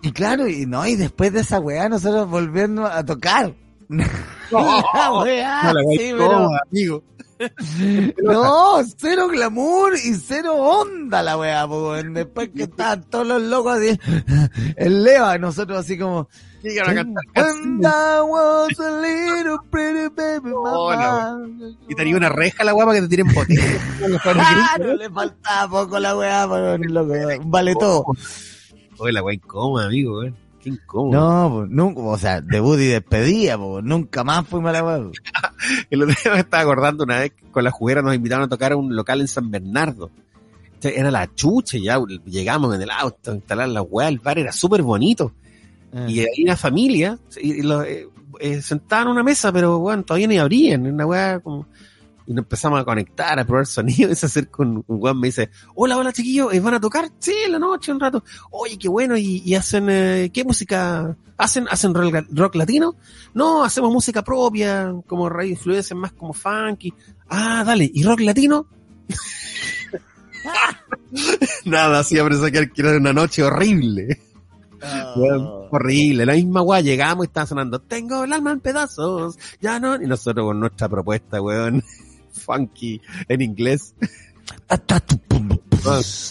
Y claro, y no, y después de esa weá nosotros volviendo a tocar. La weá, No, la sí, pero- amigo. No, cero glamour y cero onda la weá, weón. Después que estaban todos los locos así, el Leva, nosotros así como. I was a little pretty baby No. Y tenía una reja la guapa que te tiren botella. Claro, le faltaba poco la weá, pero loco, vale todo. Oye, la wea incómoda, amigo, weón. Qué incómodo. No, pues, nunca, o sea, debut y despedida, pues, nunca más fuimos a la weá. El otro día me estaba acordando una vez que con la juguera nos invitaron a tocar a un local en San Bernardo. Era la chucha, ya llegamos en el auto a instalar la weá, el bar era súper bonito. Y Eh, ahí una familia, y, y los, eh, eh, sentaban en una mesa, pero bueno, todavía ni abrían, una weá como... Y nos empezamos a conectar, a probar sonido, y se acerca un, un me dice, hola, hola chiquillos, ¿eh, ¿van a tocar? Sí, en la noche, un rato. Oye, qué bueno, ¿y, y hacen, eh, qué música? ¿Hacen, hacen rock, rock latino? No, hacemos música propia, como raíz influencias más como funky. Ah, dale, ¿y rock latino? Nada, siempre saqué que era una noche horrible. Weón, horrible, la misma weá, llegamos y estaba sonando, tengo el alma en pedazos, ya no, y nosotros con nuestra propuesta, weón, funky, en inglés.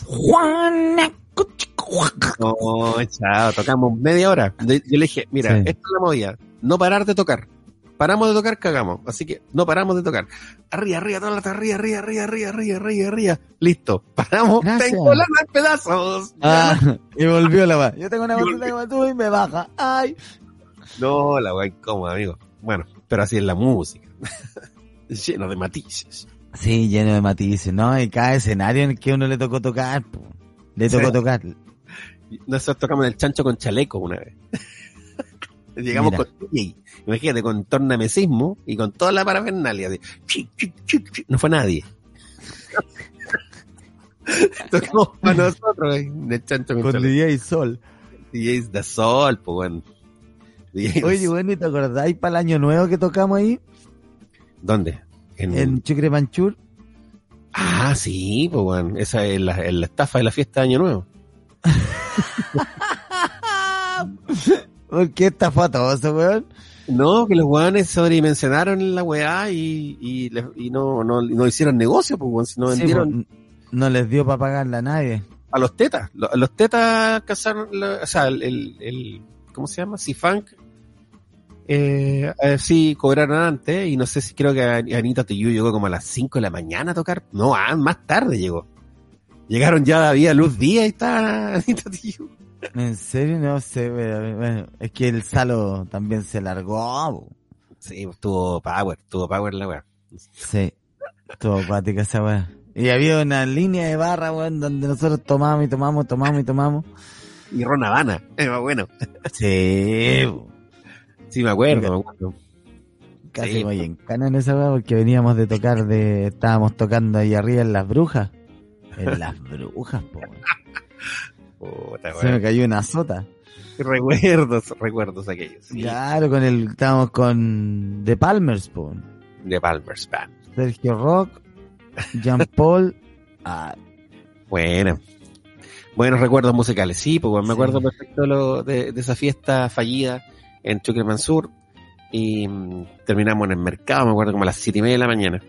Juana. No, chao, tocamos media hora. Yo, le dije, mira, Sí. esta es la movida, no parar de tocar. Paramos de tocar, cagamos. Así que no paramos de tocar. Arriba, arriba, toda la tarde, arriba, arriba, arriba, arriba, arriba, arriba, arriba. Listo, paramos, Gracias. tengo el alma en pedazos. Ah, y volvió la weá. Yo tengo una botella de matú y me baja. Ay. No, la weá incómoda, amigo. Bueno, pero así es la música. Lleno de matices. Sí, lleno de matices, ¿no? Y cada escenario en el que uno le tocó tocar, po. le tocó tocar. Nosotros tocamos el chancho con chaleco una vez. Llegamos Mira. con DJ. Imagínate, con tornamesismo y con toda la parafernalia. así, chi, chi, chi, chi. No fue nadie. Tocamos para nosotros, eh, el chancho con, Con. DJ Sol. DJs de sol, pues bueno. Oye, bueno, ¿y te acordáis para el año nuevo que tocamos ahí? ¿Dónde? En... En Chucre Manchur. Ah, sí, pues bueno. Esa es la, es la estafa de la fiesta de Año Nuevo. ¿Por qué esta fue a todo eso, weón? No, que los weones sobredimensionaron la weá y, y, no, no, no hicieron negocio, pues weón, sino Sí, vendieron po, no les dio para pagarla a nadie. a los tetas. A los tetas cazaron, o sea, el, el, el- ¿cómo se llama? C-Funk. Eh, eh, sí, cobraron antes y no sé si creo que Anita Tijoux llegó como a las 5 de la mañana a tocar. No, ah, más tarde llegó. Llegaron ya, había luz día y está Anita Tijoux. En serio, no sé, pero, bueno, es que el Salo también se largó. Sí, pues, tuvo power, tuvo power la weá. Sí, estuvo acuática esa weá. Y había una línea de barra, weón, donde nosotros tomamos y tomamos, tomamos y tomamos. Y Ron Habana, eh, bueno. Sí. Sí, me acuerdo, me acuerdo. casi Sí, voy po. en cana en esa porque veníamos de tocar de, estábamos tocando ahí arriba en las brujas. En las brujas, po. weón. Puta, Se me cayó una sota. Recuerdos, recuerdos aquellos. Sí, Claro, con el, estábamos con The Palmers, po. de Palmer's Band. Sergio Rock, Jean Paul, ah, Bueno. Buenos recuerdos musicales. Sí, pues me Sí. acuerdo perfecto de, lo- de, de esa fiesta fallida en Chucre Mansur. Y mm, terminamos en el mercado, me acuerdo como a las siete y media de la mañana.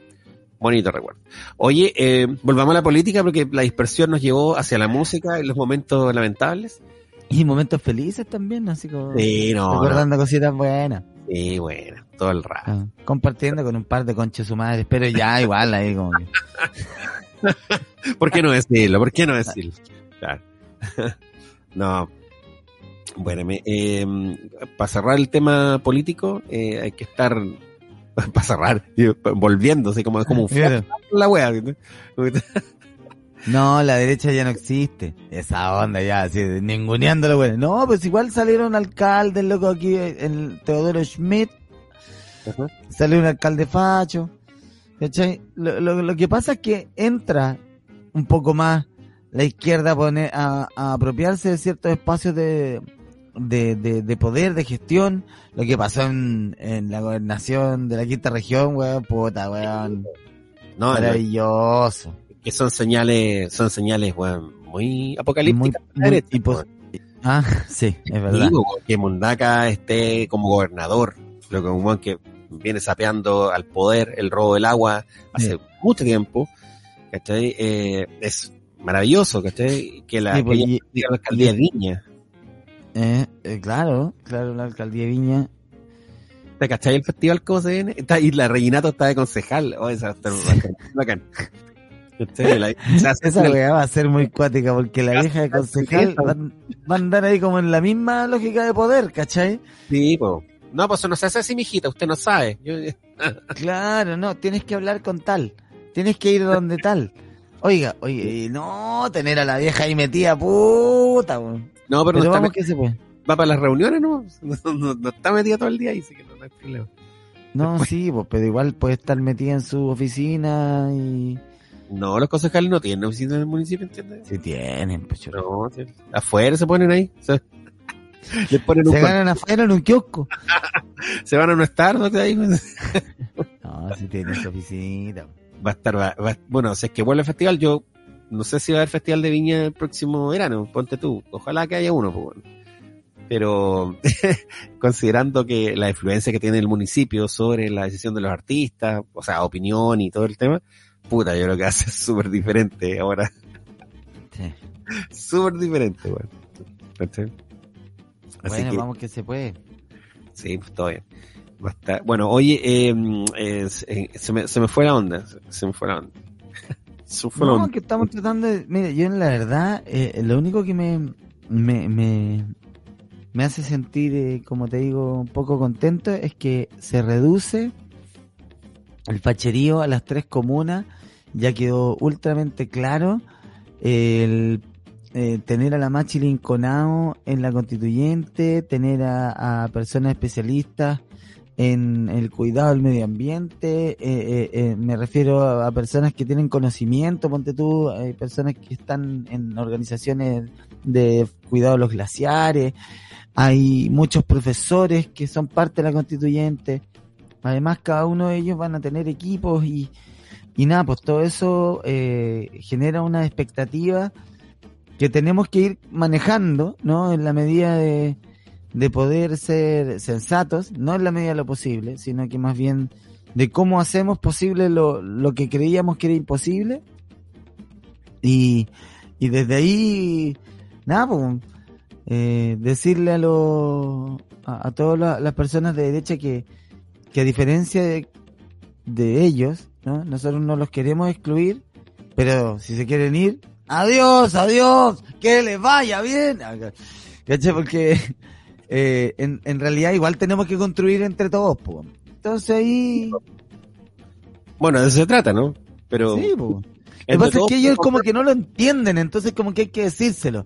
Bonito recuerdo. Oye, eh, volvamos a la política porque la dispersión nos llevó hacia la música en los momentos lamentables. y momentos felices también, así como Sí, no, no. recordando cositas buenas. Sí, bueno, todo el rato. Ah, compartiendo con un par de conches su madre, pero ya igual ahí como que- ¿Por qué no decirlo? ¿Por qué no decirlo? Claro. no. Bueno, eh, para cerrar el tema político, eh, hay que estar, para cerrar, volviendo, así como, como un flash la wea. ¿no? La derecha ya no existe. Esa onda ya, así, ninguneándolo, bueno. No, pues igual salieron alcaldes, loco, aquí, el Teodoro Schmidt, Ajá. salió un alcalde facho. Lo, lo, lo que pasa es que entra un poco más la izquierda a, poner, a, a apropiarse de ciertos espacios de, de, de, de poder, de gestión. Lo que pasó en, en la gobernación de la quinta región, weón, puta, weón. No, Maravilloso. que son señales, son señales, bueno, muy apocalípticas. Muy, ah, sí, es verdad. Digo, que Mundaca esté como gobernador, lo que un que viene sapeando al poder el robo del agua hace sí. mucho tiempo, ¿cachai? Eh, es maravilloso, ¿cachai? Que la, pues, que y, la alcaldía de Viña. Eh, eh, claro, claro, la alcaldía de Viña. ¿Te cachai el festival cómo se viene? Está, y la Reginato está de concejal. Oh, esa está bacán. La, esa weá va a ser muy cuática porque la vieja de concejal va, va, a andar ahí como en la misma lógica de poder, ¿cachai? Sí, pues. No, pues no se hace así, mijita, usted no sabe. Yo... claro, no, tienes que hablar con tal. Tienes que ir donde tal. Oiga, oye, no, tener a la vieja ahí metida, puta, weón. No, pero, pero no vamos está, que se puede. Va para las reuniones, ¿no? No, no, no está metida todo el día ahí, así que no, hay problema. No, Después... sí, pues, pero igual puede estar metida en su oficina y... No, los concejales no tienen oficina en el municipio, ¿entiendes? Sí tienen, pues. No, sí. afuera se ponen ahí. O sea, les ponen se ganan afuera en un kiosco. se van a no estar, ¿no? Ahí. no, si tienen su oficina. Va a estar, va, va, bueno, si es que vuelve el festival, yo no sé si va a haber festival de viña el próximo verano, ponte tú. Ojalá que haya uno, pues bueno. Pero considerando que la influencia que tiene el municipio sobre la decisión de los artistas, o sea, opinión y todo el tema, puta, yo creo que hace súper diferente ahora. Sí. Súper diferente, bueno. Así bueno, que, vamos que se puede. Sí, pues todo bien. Estar, bueno, oye, eh, eh, se, me, se me fue la onda. Se me fue la onda. se fue no, la onda. que estamos tratando de... Mire, yo en la verdad, eh, lo único que me, me, me, me hace sentir, eh, como te digo, un poco contento es que se reduce el facherío a las tres comunas. Ya quedó ultramente claro el eh, tener a la Machi Linconao en la constituyente, tener a, a, personas especialistas en el cuidado del medio ambiente, eh, eh, eh me refiero a, personas que tienen conocimiento, ponte tú, hay personas que están en organizaciones de cuidado de los glaciares, hay muchos profesores que son parte de la constituyente, además cada uno de ellos van a tener equipos y, y nada, pues todo eso eh, genera una expectativa que tenemos que ir manejando, ¿no? En la medida de, de poder ser sensatos, no en la medida de lo posible, sino que más bien de cómo hacemos posible lo, lo que creíamos que era imposible. Y, y desde ahí, nada, pues, eh, decirle a, lo, a, todas la, las personas de derecha que, que a diferencia de, de ellos, ¿no? nosotros no los queremos excluir, pero si se quieren ir, adiós, adiós, que les vaya bien. ¿Caché? Porque eh, en, en realidad igual tenemos que construir entre todos, pues. Entonces ahí... Bueno, de eso se trata, ¿no? Pero... Sí, pues. Lo que pasa es que ellos como que no lo entienden, entonces como que hay que decírselo.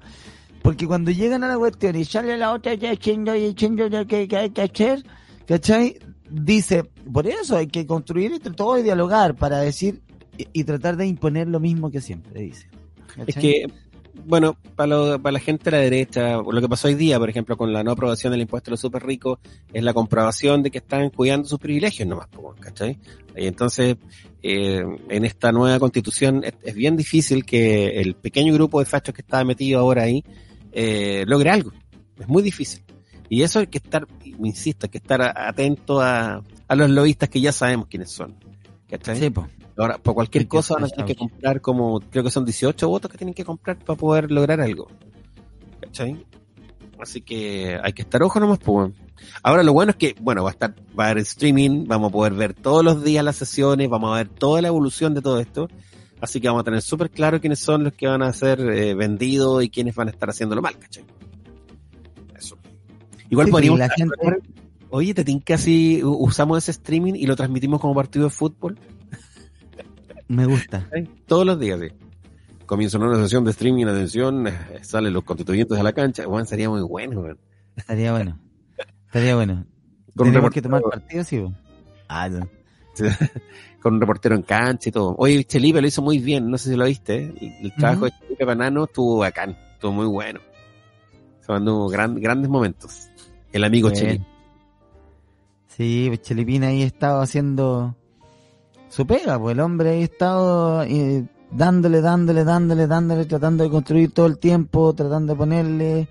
Porque cuando llegan a la cuestión y sale la otra ya diciendo y diciendo que, que hay que hacer, ¿cachai? Dice, por eso hay que construir entre todos y dialogar para decir y, y tratar de imponer lo mismo que siempre, dice. ¿cachai? Es que, bueno, para, para la gente de la derecha, lo que pasó hoy día, por ejemplo, con la no aprobación del impuesto a los super ricos, es la comprobación de que están cuidando sus privilegios nomás, ¿cachai? Y entonces, eh, en esta nueva constitución es, bien difícil que el pequeño grupo de fachos que está metido ahora ahí eh, logre algo. Es muy difícil. Y eso hay que estar, insisto, hay que estar atento a, los lobistas que ya sabemos quiénes son. ¿Cachai? Sí, po. Ahora, por cualquier cosa van a tener que comprar como, creo que son 18 votos que tienen que comprar para poder lograr algo. ¿Cachai? Así que hay que estar ojo nomás, pues. Ahora lo bueno es que, bueno, va a estar, va a haber streaming, vamos a poder ver todos los días las sesiones, vamos a ver toda la evolución de todo esto. Así que vamos a tener súper claro quiénes son los que van a ser eh, vendidos y quiénes van a estar haciéndolo mal, ¿cachai? Eso. Igual sí, podríamos... La gente... Oye, te tinca si usamos ese streaming y lo transmitimos como partido de fútbol. Me gusta. Todos los días, sí. Comienza una sesión de streaming, atención, salen los constituyentes a la cancha. Bueno, sería muy bueno, man. Estaría bueno. Estaría bueno. Con Tenemos que tomar partido, sí. Ah, no. con un reportero en cancha y todo. Oye, Chelipe lo hizo muy bien, no sé si lo viste. El, el trabajo uh -huh. de Chelipe Banano estuvo bacán, estuvo muy bueno. Se mandó gran, grandes momentos. El amigo. Chelipe. Sí, pues Chelipín ahí estaba haciendo su pega, pues el hombre ahí estado eh, dándole, dándole, dándole, dándole, tratando de construir todo el tiempo, tratando de ponerle,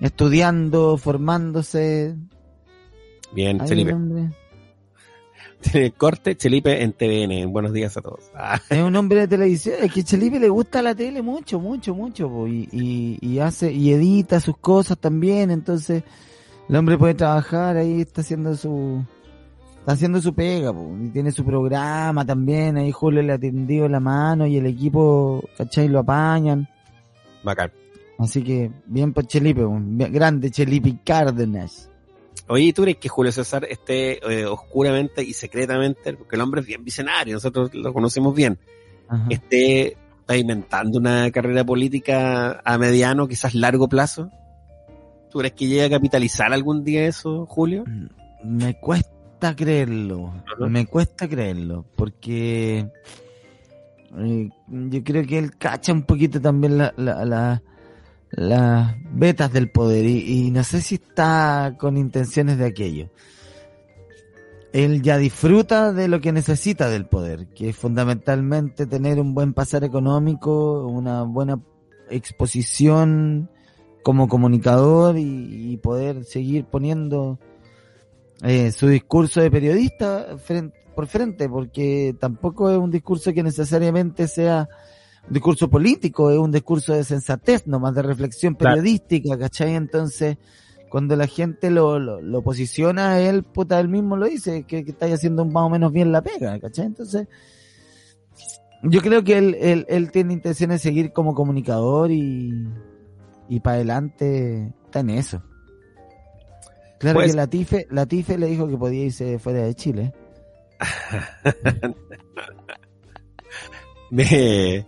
estudiando, formándose. Bien, Felipe. Corte Chelipe en TVN. Buenos días a todos. Ah. Es un hombre de televisión. Es que Chelipe le gusta la tele mucho, mucho, mucho. y, y, hace y edita sus cosas también. Entonces, el hombre puede trabajar ahí, está haciendo su está haciendo su pega. y tiene su programa también. Ahí Julio le ha tendido la mano y el equipo, ¿cachai? Lo apañan. Bacán. Así que, bien por Chelipe. Grande Chelipe Cárdenas. Oye, ¿tú crees que Julio César esté eh, oscuramente y secretamente, porque el hombre es bien visionario, nosotros lo conocemos bien, esté pavimentando una carrera política a mediano, quizás largo plazo? ¿Tú crees que llegue a capitalizar algún día eso, Julio? Mm, me cuesta creerlo, me cuesta creerlo, porque eh, yo creo que él cacha un poquito también la, la las vetas del poder y, no sé si está con intenciones de aquello. Él ya disfruta de lo que necesita del poder, que es fundamentalmente tener un buen pasar económico, una buena exposición como comunicador y, poder seguir poniendo eh, su discurso de periodista por frente, porque tampoco es un discurso que necesariamente sea discurso político, es un discurso de sensatez, nomás de reflexión periodística, ¿cachai? Entonces, cuando la gente lo, lo, posiciona a él, puta, él mismo lo dice, que, que está haciendo más o menos bien la pega, ¿cachai? Entonces, yo creo que él, él, él tiene intención de seguir como comunicador y, y para adelante está en eso. Claro pues que la Tife, la Tife le dijo que podía irse fuera de Chile. Me,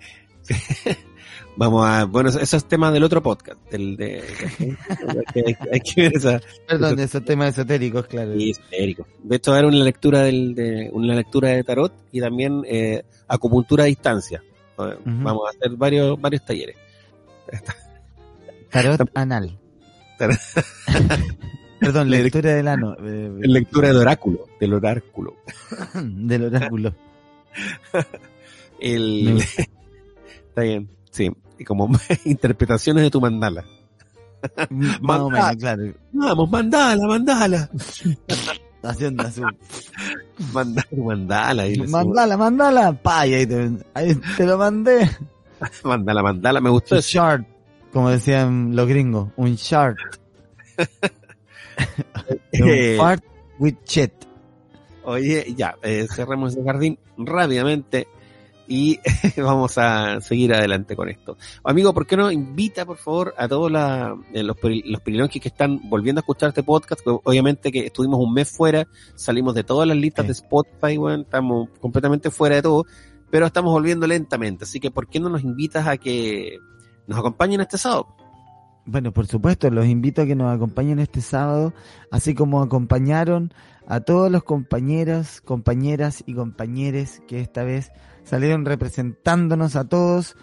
Vamos a, bueno, esos temas del otro podcast, del de, hay, que ver esa, Perdón, esos, temas esotéricos, claro. Sí, esotéricos. De hecho, era una lectura del, de, una lectura de tarot y también eh, acupuntura a distancia. Vamos a hacer varios, varios talleres. Tarot anal. Perdón, lectura del ano. Eh, lectura del oráculo, del oráculo. del oráculo. El, está bien, sí. Y como interpretaciones de tu mandala. mandala, claro. Vamos, mandala, mandala. Haciendo así. Mandala, mandala. mandala, mandala. Pa, ahí te, ahí te lo mandé. mandala, mandala, me gustó. Un short, como decían los gringos, un short. un fart with shit. Oye, ya, eh, cerramos el jardín rápidamente y vamos a seguir adelante con esto. Amigo, ¿por qué no invita, por favor, a todos eh, los, los que están volviendo a escuchar este podcast? Obviamente que estuvimos un mes fuera, salimos de todas las listas de Spotify, bueno, estamos completamente fuera de todo, pero estamos volviendo lentamente. Así que, ¿por qué no nos invitas a que nos acompañen este sábado? Bueno, por supuesto, los invito a que nos acompañen este sábado, así como acompañaron a todos los compañeros, compañeras y compañeros que esta vez salieron representándonos a todos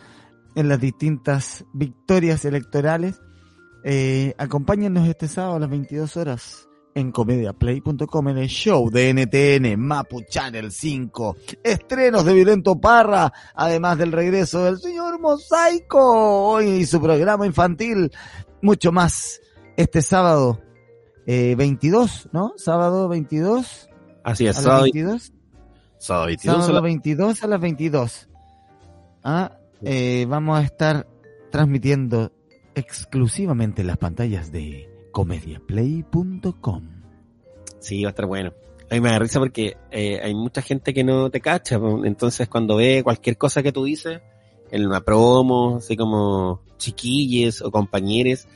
en las distintas victorias electorales. Eh, acompáñennos este sábado a las 22 horas en comediaplay.com en el show de NTN Mapu Channel 5. Estrenos de Violento Parra, además del regreso del señor Mosaico hoy y su programa infantil. Mucho más este sábado eh, 22, ¿no? Sábado 22. Así es, sábado 22. Sábado 22, a, las 22. Ah, eh, vamos a estar transmitiendo exclusivamente las pantallas de comediaplay.com. Sí, va a estar bueno. A mí me da risa porque eh, hay mucha gente que no te cacha, entonces cuando ve cualquier cosa que tú dices en una promo, así como chiquilles o compañeros,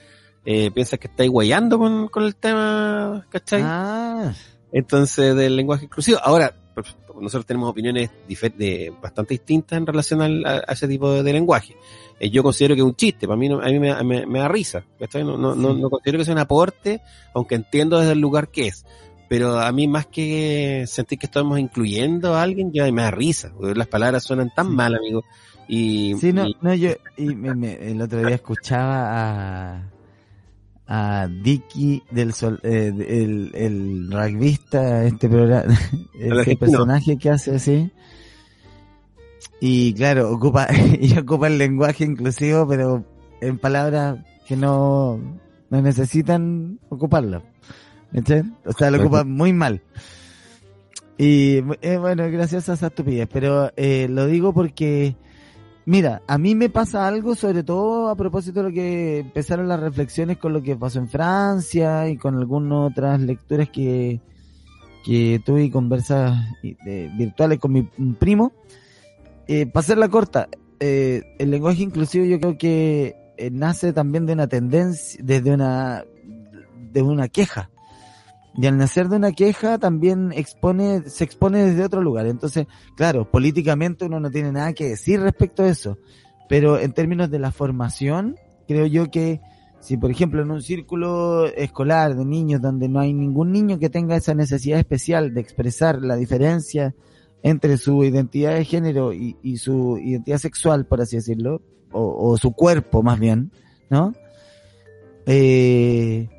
eh, piensas que estáis guayando con, con el tema, ¿cachai? Ah. Entonces, del lenguaje inclusivo. Ahora, nosotros tenemos opiniones de, bastante distintas en relación a, ese tipo de, lenguaje. Eh, yo considero que es un chiste, para mí, a mí me, da risa. No, no, no, considero que sea un aporte, aunque entiendo desde el lugar que es. Pero a mí más que sentir que estamos incluyendo a alguien, ya me da risa. Las palabras suenan tan mal, amigo. Y, sí, no, no, yo y el otro día escuchaba a a Dicky del Sol, eh, el, el rugbyista, este programa, este personaje que hace así. y claro, ocupa, y ocupa el lenguaje inclusivo, pero en palabras que no, no necesitan ocuparlo. O sea, lo ocupa muy mal. Y eh, bueno, gracias a esa estupidez, pero eh, lo digo porque, mira, a mí me pasa algo, sobre todo a propósito de lo que empezaron las reflexiones con lo que pasó en Francia y con algunas otras lecturas que, que tuve y conversas virtuales con mi primo. Eh, para hacerla corta, eh, el lenguaje inclusivo yo creo que eh, nace también de una tendencia, desde una, de una queja. Y al nacer de una queja también expone, se expone desde otro lugar. Entonces, claro, políticamente uno no tiene nada que decir respecto a eso. Pero en términos de la formación, creo yo que si por ejemplo en un círculo escolar de niños donde no hay ningún niño que tenga esa necesidad especial de expresar la diferencia entre su identidad de género y, su identidad sexual, por así decirlo, o, o su cuerpo más bien, ¿no? Eh,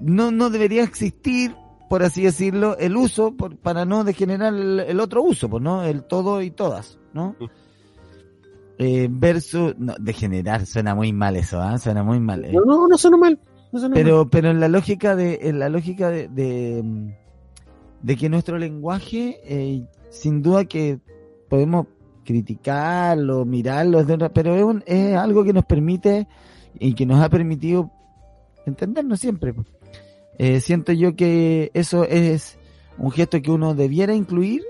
no, no debería existir, por así decirlo, el uso por, para no degenerar el, otro uso, pues, ¿no? El todo y todas, ¿no? Mm. Eh, versus, no, degenerar, suena muy mal eso, ¿ah? Suena muy mal. Eh. No, no, no suena mal. pero, pero en la lógica de, en la lógica de, de, de que nuestro lenguaje, eh, sin duda que podemos criticarlo, mirarlo, pero es, un, es algo que nos permite y que nos ha permitido entendernos siempre. Eh, siento yo que eso es un gesto que uno debiera incluir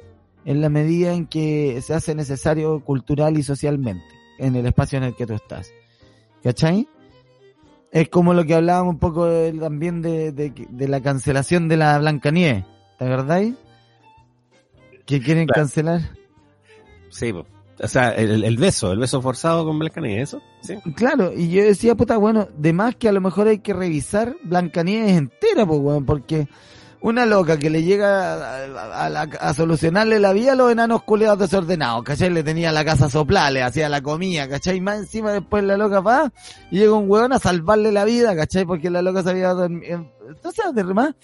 en la medida en que se hace necesario cultural y socialmente en el espacio en el que tú estás. ¿Cachai? Es como lo que hablábamos un poco también de, de, la cancelación de la Blancanieves, ¿te acordáis? ¿Que quieren cancelar? Sí, o sea, el, beso, el beso forzado con Blancanieves, ¿eso? ¿Sí? Claro, y yo decía, puta, bueno, de más que a lo mejor hay que revisar Blancanieves entera, pues, bueno, porque una loca que le llega a, a, solucionarle la vida a los enanos culeados desordenados, ¿cachai? Le tenía la casa soplada, le hacía la comida, ¿cachai? Más encima después la loca va y llega un huevón a salvarle la vida, ¿cachai? Porque la loca se había dormido. Entonces, de más,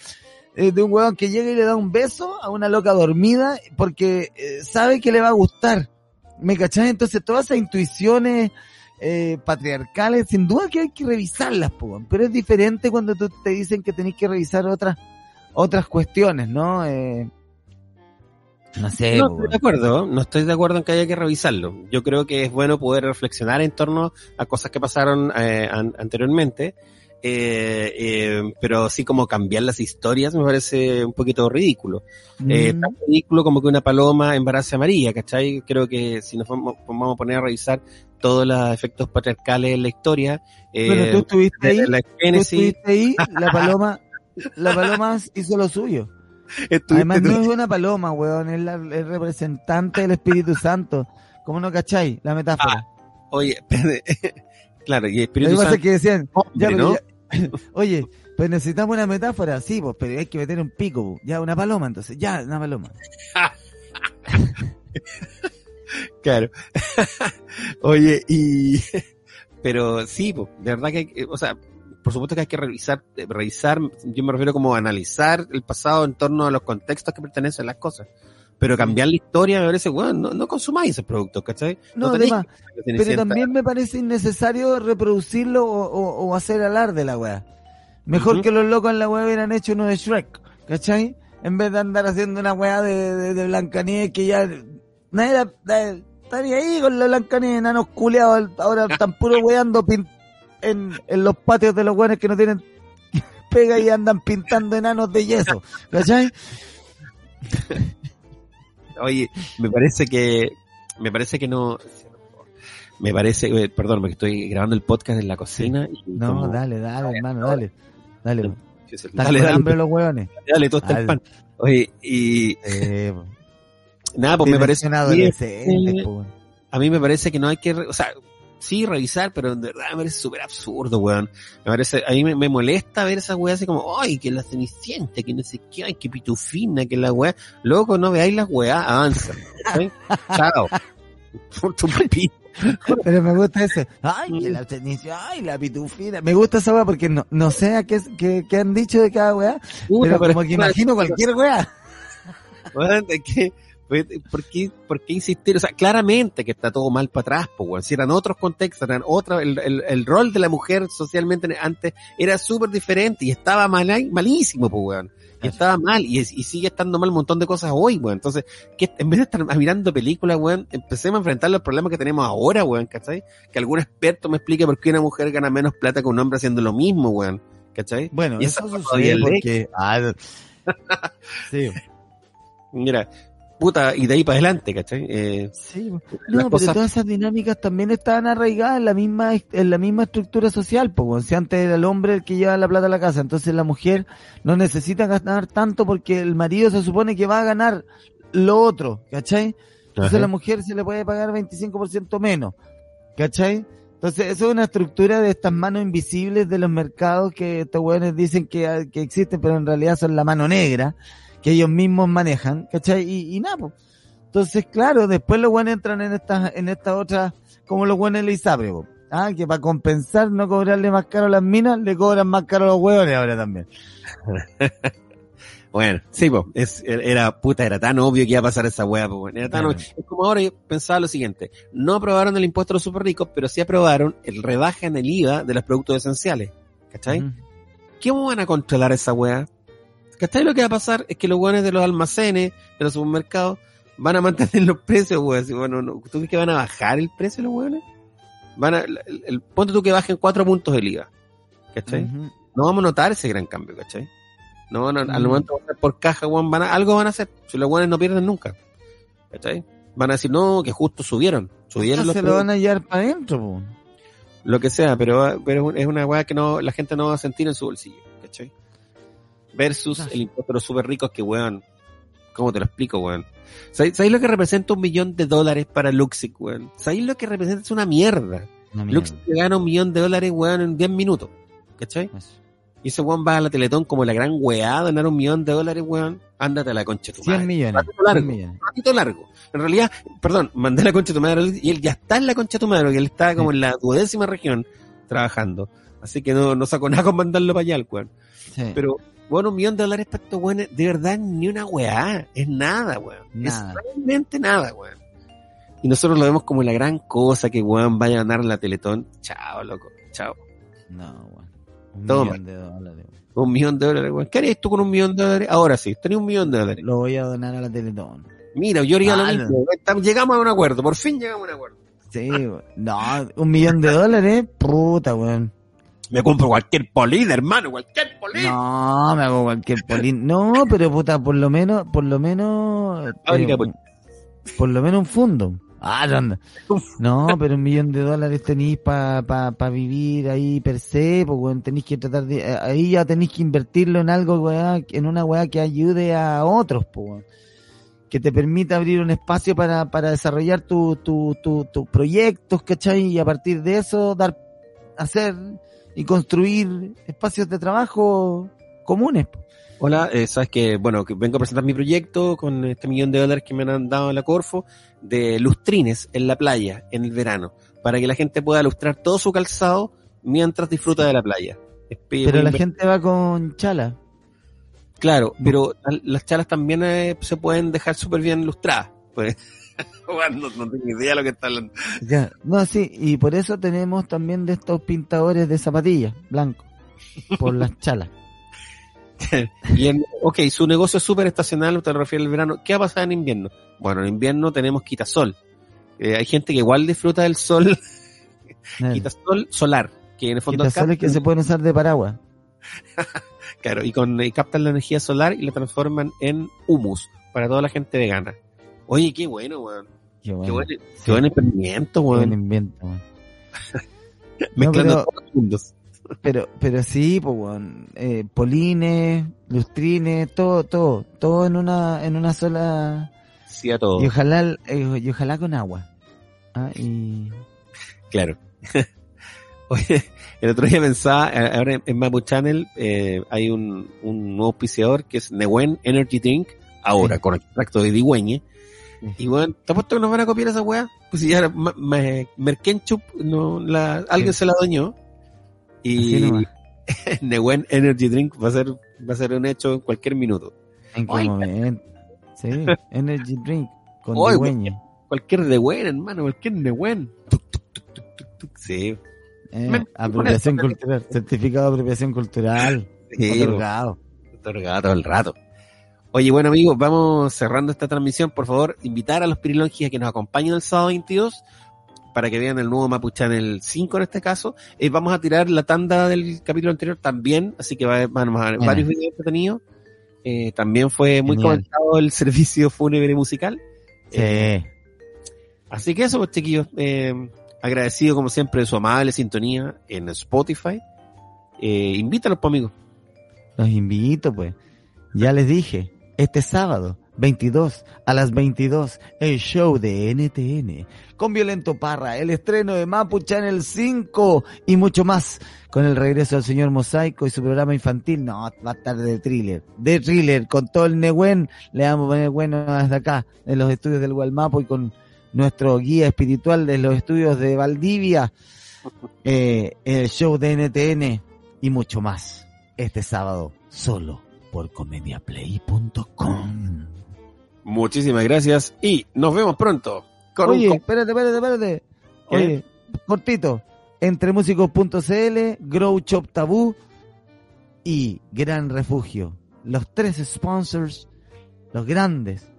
eh, de un huevón que llega y le da un beso a una loca dormida porque eh, sabe que le va a gustar. ¿Me cachai? Entonces todas esas intuiciones eh, patriarcales, sin duda que hay que revisarlas, pero es diferente cuando tú te dicen que tenés que revisar otras otras cuestiones, ¿no? Eh, no sé. No estoy de acuerdo, no estoy de acuerdo en que haya que revisarlo. Yo creo que es bueno poder reflexionar en torno a cosas que pasaron eh, anteriormente, eh, eh, pero así como cambiar las historias me parece un poquito ridículo. Eh, mm. tan ridículo como que una paloma embarace a María, ¿cachai? Creo que si nos vamos, vamos a poner a revisar todos los efectos patriarcales en la historia. Bueno, tú estuviste ahí, la estuviste ahí, la paloma la paloma hizo lo suyo. Además no es una paloma, weón, es la, el representante del Espíritu Santo. ¿Cómo no cacháis la metáfora? Ah, oye, claro, y el Espíritu Santo... que decían, oye, pues necesitamos una metáfora, sí, pues, pero hay que meter un pico, ya, una paloma entonces, ya, una paloma. claro. oye, y... pero sí, pues, de verdad que, o sea, por supuesto que hay que revisar, revisar, yo me refiero como analizar el pasado en torno a los contextos que pertenecen las cosas. Pero cambiar la historia me parece, bueno, no, consumáis ese producto, ¿cachai? No, además, pero también me parece innecesario reproducirlo o, hacer alarde la weá. Mejor que los locos en la weá hubieran hecho uno de Shrek, ¿cachai? En vez de andar haciendo una weá de, de, Blancanieves que ya nadie, estaría ahí con la Blancanieves, enanos culeados, ahora están puro weando pintando en, en los patios de los buenos que no tienen pega y andan pintando enanos de yeso. ¿Cachai? Oye, me parece que, me parece que no, me parece, eh, perdón, me estoy grabando el podcast en la cocina. Y no, dale, dale, hermano, dale. Dale. Dale, dale, dale hambre los hueones. Dale, todo está el pan. Oye, y... Eh, nada, pues me parece... Que, a mí me parece que no hay que, o sea, sí revisar, pero de verdad me parece súper absurdo, weón. Me parece, a mí me, molesta ver esas weas así como, ay, que la cenicienta, que no sé qué, ay, que pitufina, que la wea. Loco, no veáis las weas, avanza. Chao. Pero me gusta ese. Ay, que la cenicienta, ay, la pitufina. Me gusta esa wea porque no, no sé a qué, qué, han dicho de cada wea. pero, como que imagino cualquier wea. Bueno, que ¿Por qué, ¿Por qué insistir? O sea, claramente que está todo mal para atrás, pues, Si eran otros contextos, eran otra, el, el, el rol de la mujer socialmente antes era súper diferente y estaba mal, malísimo, pues, weón. Y estaba mal y, y, sigue estando mal un montón de cosas hoy, weón. Entonces, que en vez de estar mirando películas, weón, empecemos a enfrentar los problemas que tenemos ahora, weón, ¿cachai? Que algún experto me explique por qué una mujer gana menos plata que un hombre haciendo lo mismo, weón. ¿Cachai? Bueno, y eso sucede porque... Ah, sí. Mira, puta, y de ahí para adelante, ¿cachai? Eh, sí, no, pero todas esas dinámicas también estaban arraigadas en la misma, en la misma estructura social, pues, si antes era el hombre el que lleva la plata a la casa, entonces la mujer no necesita ganar tanto porque el marido se supone que va a ganar lo otro, ¿cachai? Entonces a la mujer se le puede pagar 25% menos, ¿cachai? Entonces, eso es una estructura de estas manos invisibles de los mercados que estos hueones dicen que, que existen, pero en realidad son la mano negra, que ellos mismos manejan, ¿cachai? Y, y nada, pues. Entonces, claro, después los buenos entran en estas, en esta otra, como los buenos le Isabre, Ah, que para compensar no cobrarle más caro a las minas, le cobran más caro a los huevones ahora también. bueno, sí, pues, era puta, era tan obvio que iba a pasar esa hueá, pues, era tan obvio. Es como ahora yo pensaba lo siguiente, no aprobaron el impuesto a los super ricos, pero sí aprobaron el rebaja en el IVA de los productos esenciales, ¿cachai? ¿Qué ¿Cómo van a controlar esa hueá? ¿Cachai? Lo que va a pasar es que los buenos de los almacenes, de los supermercados, van a mantener los precios, weón. Bueno, no, ¿tú crees que van a bajar el precio los weones? Van a, el, ponte tú que bajen cuatro puntos del IVA. ¿Cachai? No vamos a notar ese gran cambio, ¿cachai? No van a, al momento por caja, weón, van a, algo van a hacer. Si los buenos no pierden nunca. ¿Cachai? Van a decir, no, que justo subieron. Subieron los se lo van a llevar para adentro, Lo que sea, pero, pero es una weá que no, la gente no va a sentir en su bolsillo, versus el impuesto de los super ricos que, weón, ¿cómo te lo explico, weón? ¿Sabéis lo que representa un millón de dólares para Luxic, weón? ¿Sabéis lo que representa? Es una mierda. Luxic gana un millón de dólares, weón, en 10 minutos. ¿Cachai? Y ese weón va a la Teletón como la gran weá, ganar un millón de dólares, weón. Ándate a la concha de tu madre. 100 millones. Ratito largo. Millones. Ratito largo. En realidad, perdón, mandé la concha de tu madre y él ya está en la concha de tu madre, porque él está como en la duodécima región trabajando. Así que no, no saco nada con mandarlo para allá, weón. Sí. Pero bueno, un millón de dólares para estos weones, de verdad, ni una weá. Es nada, weón. Nada. Es realmente nada, weón. Y nosotros lo vemos como la gran cosa que weón vaya a ganar la Teletón. Chao, loco. Chao. No, weón. Un millón de dólares. Un millón de dólares, weón. ¿Qué harías tú con un millón de dólares? Ahora sí, tenía un millón de dólares. Lo voy a donar a la Teletón. Mira, yo haría lo mismo. Llegamos a un acuerdo, por fin llegamos a un acuerdo. Sí, weón. No, un millón de dólares, puta, weón. Me compro cualquier polín, hermano, cualquier polín. No, me hago cualquier polín. No, pero puta, por lo menos, por lo menos. Eh, por lo menos un fondo. Ah, anda. No, pero un millón de dólares tenéis para pa, pa vivir ahí per se, pues tenéis que tratar de, eh, ahí ya tenéis que invertirlo en algo, weá, en una weá que ayude a otros, pues que te permita abrir un espacio para, para desarrollar tus tu, tu, tu proyectos, ¿cachai? Y a partir de eso dar, hacer y construir espacios de trabajo comunes. Hola, eh, sabes que, bueno, que vengo a presentar mi proyecto con este millón de dólares que me han dado en la Corfo de lustrines en la playa en el verano, para que la gente pueda lustrar todo su calzado mientras disfruta de la playa. Pero la gente va con chala. Claro, pero las chalas también eh, se pueden dejar súper bien lustradas. Pues. No, no, tengo idea de lo que está hablando. Ya, no, sí, y por eso tenemos también de estos pintadores de zapatillas, blancos, por las chalas. y en, ok, su negocio es súper estacional, usted lo refiere al verano. ¿Qué va a pasar en invierno? Bueno, en invierno tenemos quitasol. Eh, hay gente que igual disfruta del sol, quitasol solar, que en el fondo... Quitasoles que se pueden usar de paraguas. claro, y, con, y captan la energía solar y la transforman en humus para toda la gente vegana. Oye, qué bueno, weón. Qué bueno. Qué buen, qué buen emprendimiento, weón. Qué buen invento, weón. Mezclando no, pero, todos los mundos. Pero, pero sí, pues, weón. Eh, polines, lustrines, todo, todo, todo en una, en una sola. Sí, a todo. Y ojalá, eh, y ojalá con agua. Ah, y. Claro. Oye, el otro día pensaba, ahora en Mapu Channel eh, hay un, un nuevo auspiciador que es Newen Energy Drink, ahora sí. con extracto de digüeñe, y bueno, ¿te apuesto que nos van a copiar esa weá? Pues si ya Merkenchup, no, la, alguien se la doñó. Y Newen Energy Drink va a ser, va a ser un hecho en cualquier minuto. En qué momento. Sí, Energy Drink. Con Oy. Cualquier de buen, hermano, cualquier de buen. Sí. Eh, apropiación cultural. Certificado de apropiación cultural. Sí, otorgado. otorgado todo el rato. Oye, bueno amigos, vamos cerrando esta transmisión. Por favor, invitar a los pirilonjis a que nos acompañen el sábado 22 para que vean el nuevo Mapuchan el 5 en este caso. Eh, vamos a tirar la tanda del capítulo anterior también, así que va, vamos a ver Bien. varios videos entretenidos. Eh, también fue muy Genial. comentado el servicio fúnebre musical. Sí. Eh, así que eso, pues chiquillos, eh, agradecido como siempre de su amable sintonía en Spotify. Eh, invítalos, pues, amigos. Los invito, pues. Ya les dije, este sábado, 22 a las 22, el show de NTN. Con Violento Parra, el estreno de Mapu Channel 5 y mucho más. Con el regreso del señor Mosaico y su programa infantil. No, va a estar de thriller. De thriller, con todo el Nehuen. Le vamos a poner bueno desde acá, en los estudios del Gualmapo y con nuestro guía espiritual de los estudios de Valdivia. Eh, el show de NTN y mucho más este sábado solo por comediaplay.com. Muchísimas gracias y nos vemos pronto. Con Oye, un espérate, espérate, espérate. ¿Qué? Oye, cortito. Entremúsicos.cl, Grow Shop Tabú y Gran Refugio. Los tres sponsors, los grandes.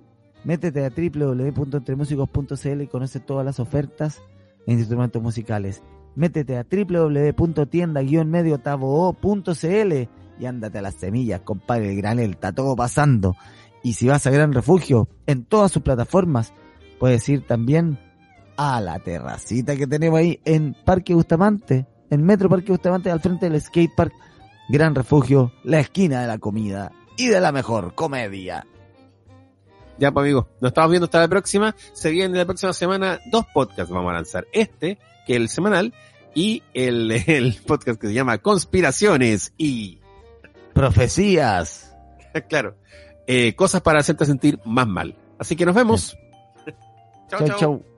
Métete a www.entremúsicos.cl y conoce todas las ofertas en instrumentos musicales. Métete a www.tienda-mediotavo.cl y ándate a las semillas, compadre, el granel, está todo pasando. Y si vas a Gran Refugio, en todas sus plataformas, puedes ir también a la terracita que tenemos ahí en Parque Bustamante, en Metro Parque Bustamante, al frente del skate park, Gran Refugio, la esquina de la comida y de la mejor comedia. Ya, pues amigos, nos estamos viendo hasta la próxima. Se viene la próxima semana dos podcasts vamos a lanzar. Este, que es el semanal, y el, el podcast que se llama Conspiraciones y, Profecías. claro, eh, cosas para hacerte sentir más mal. Así que nos vemos. Chau, chau.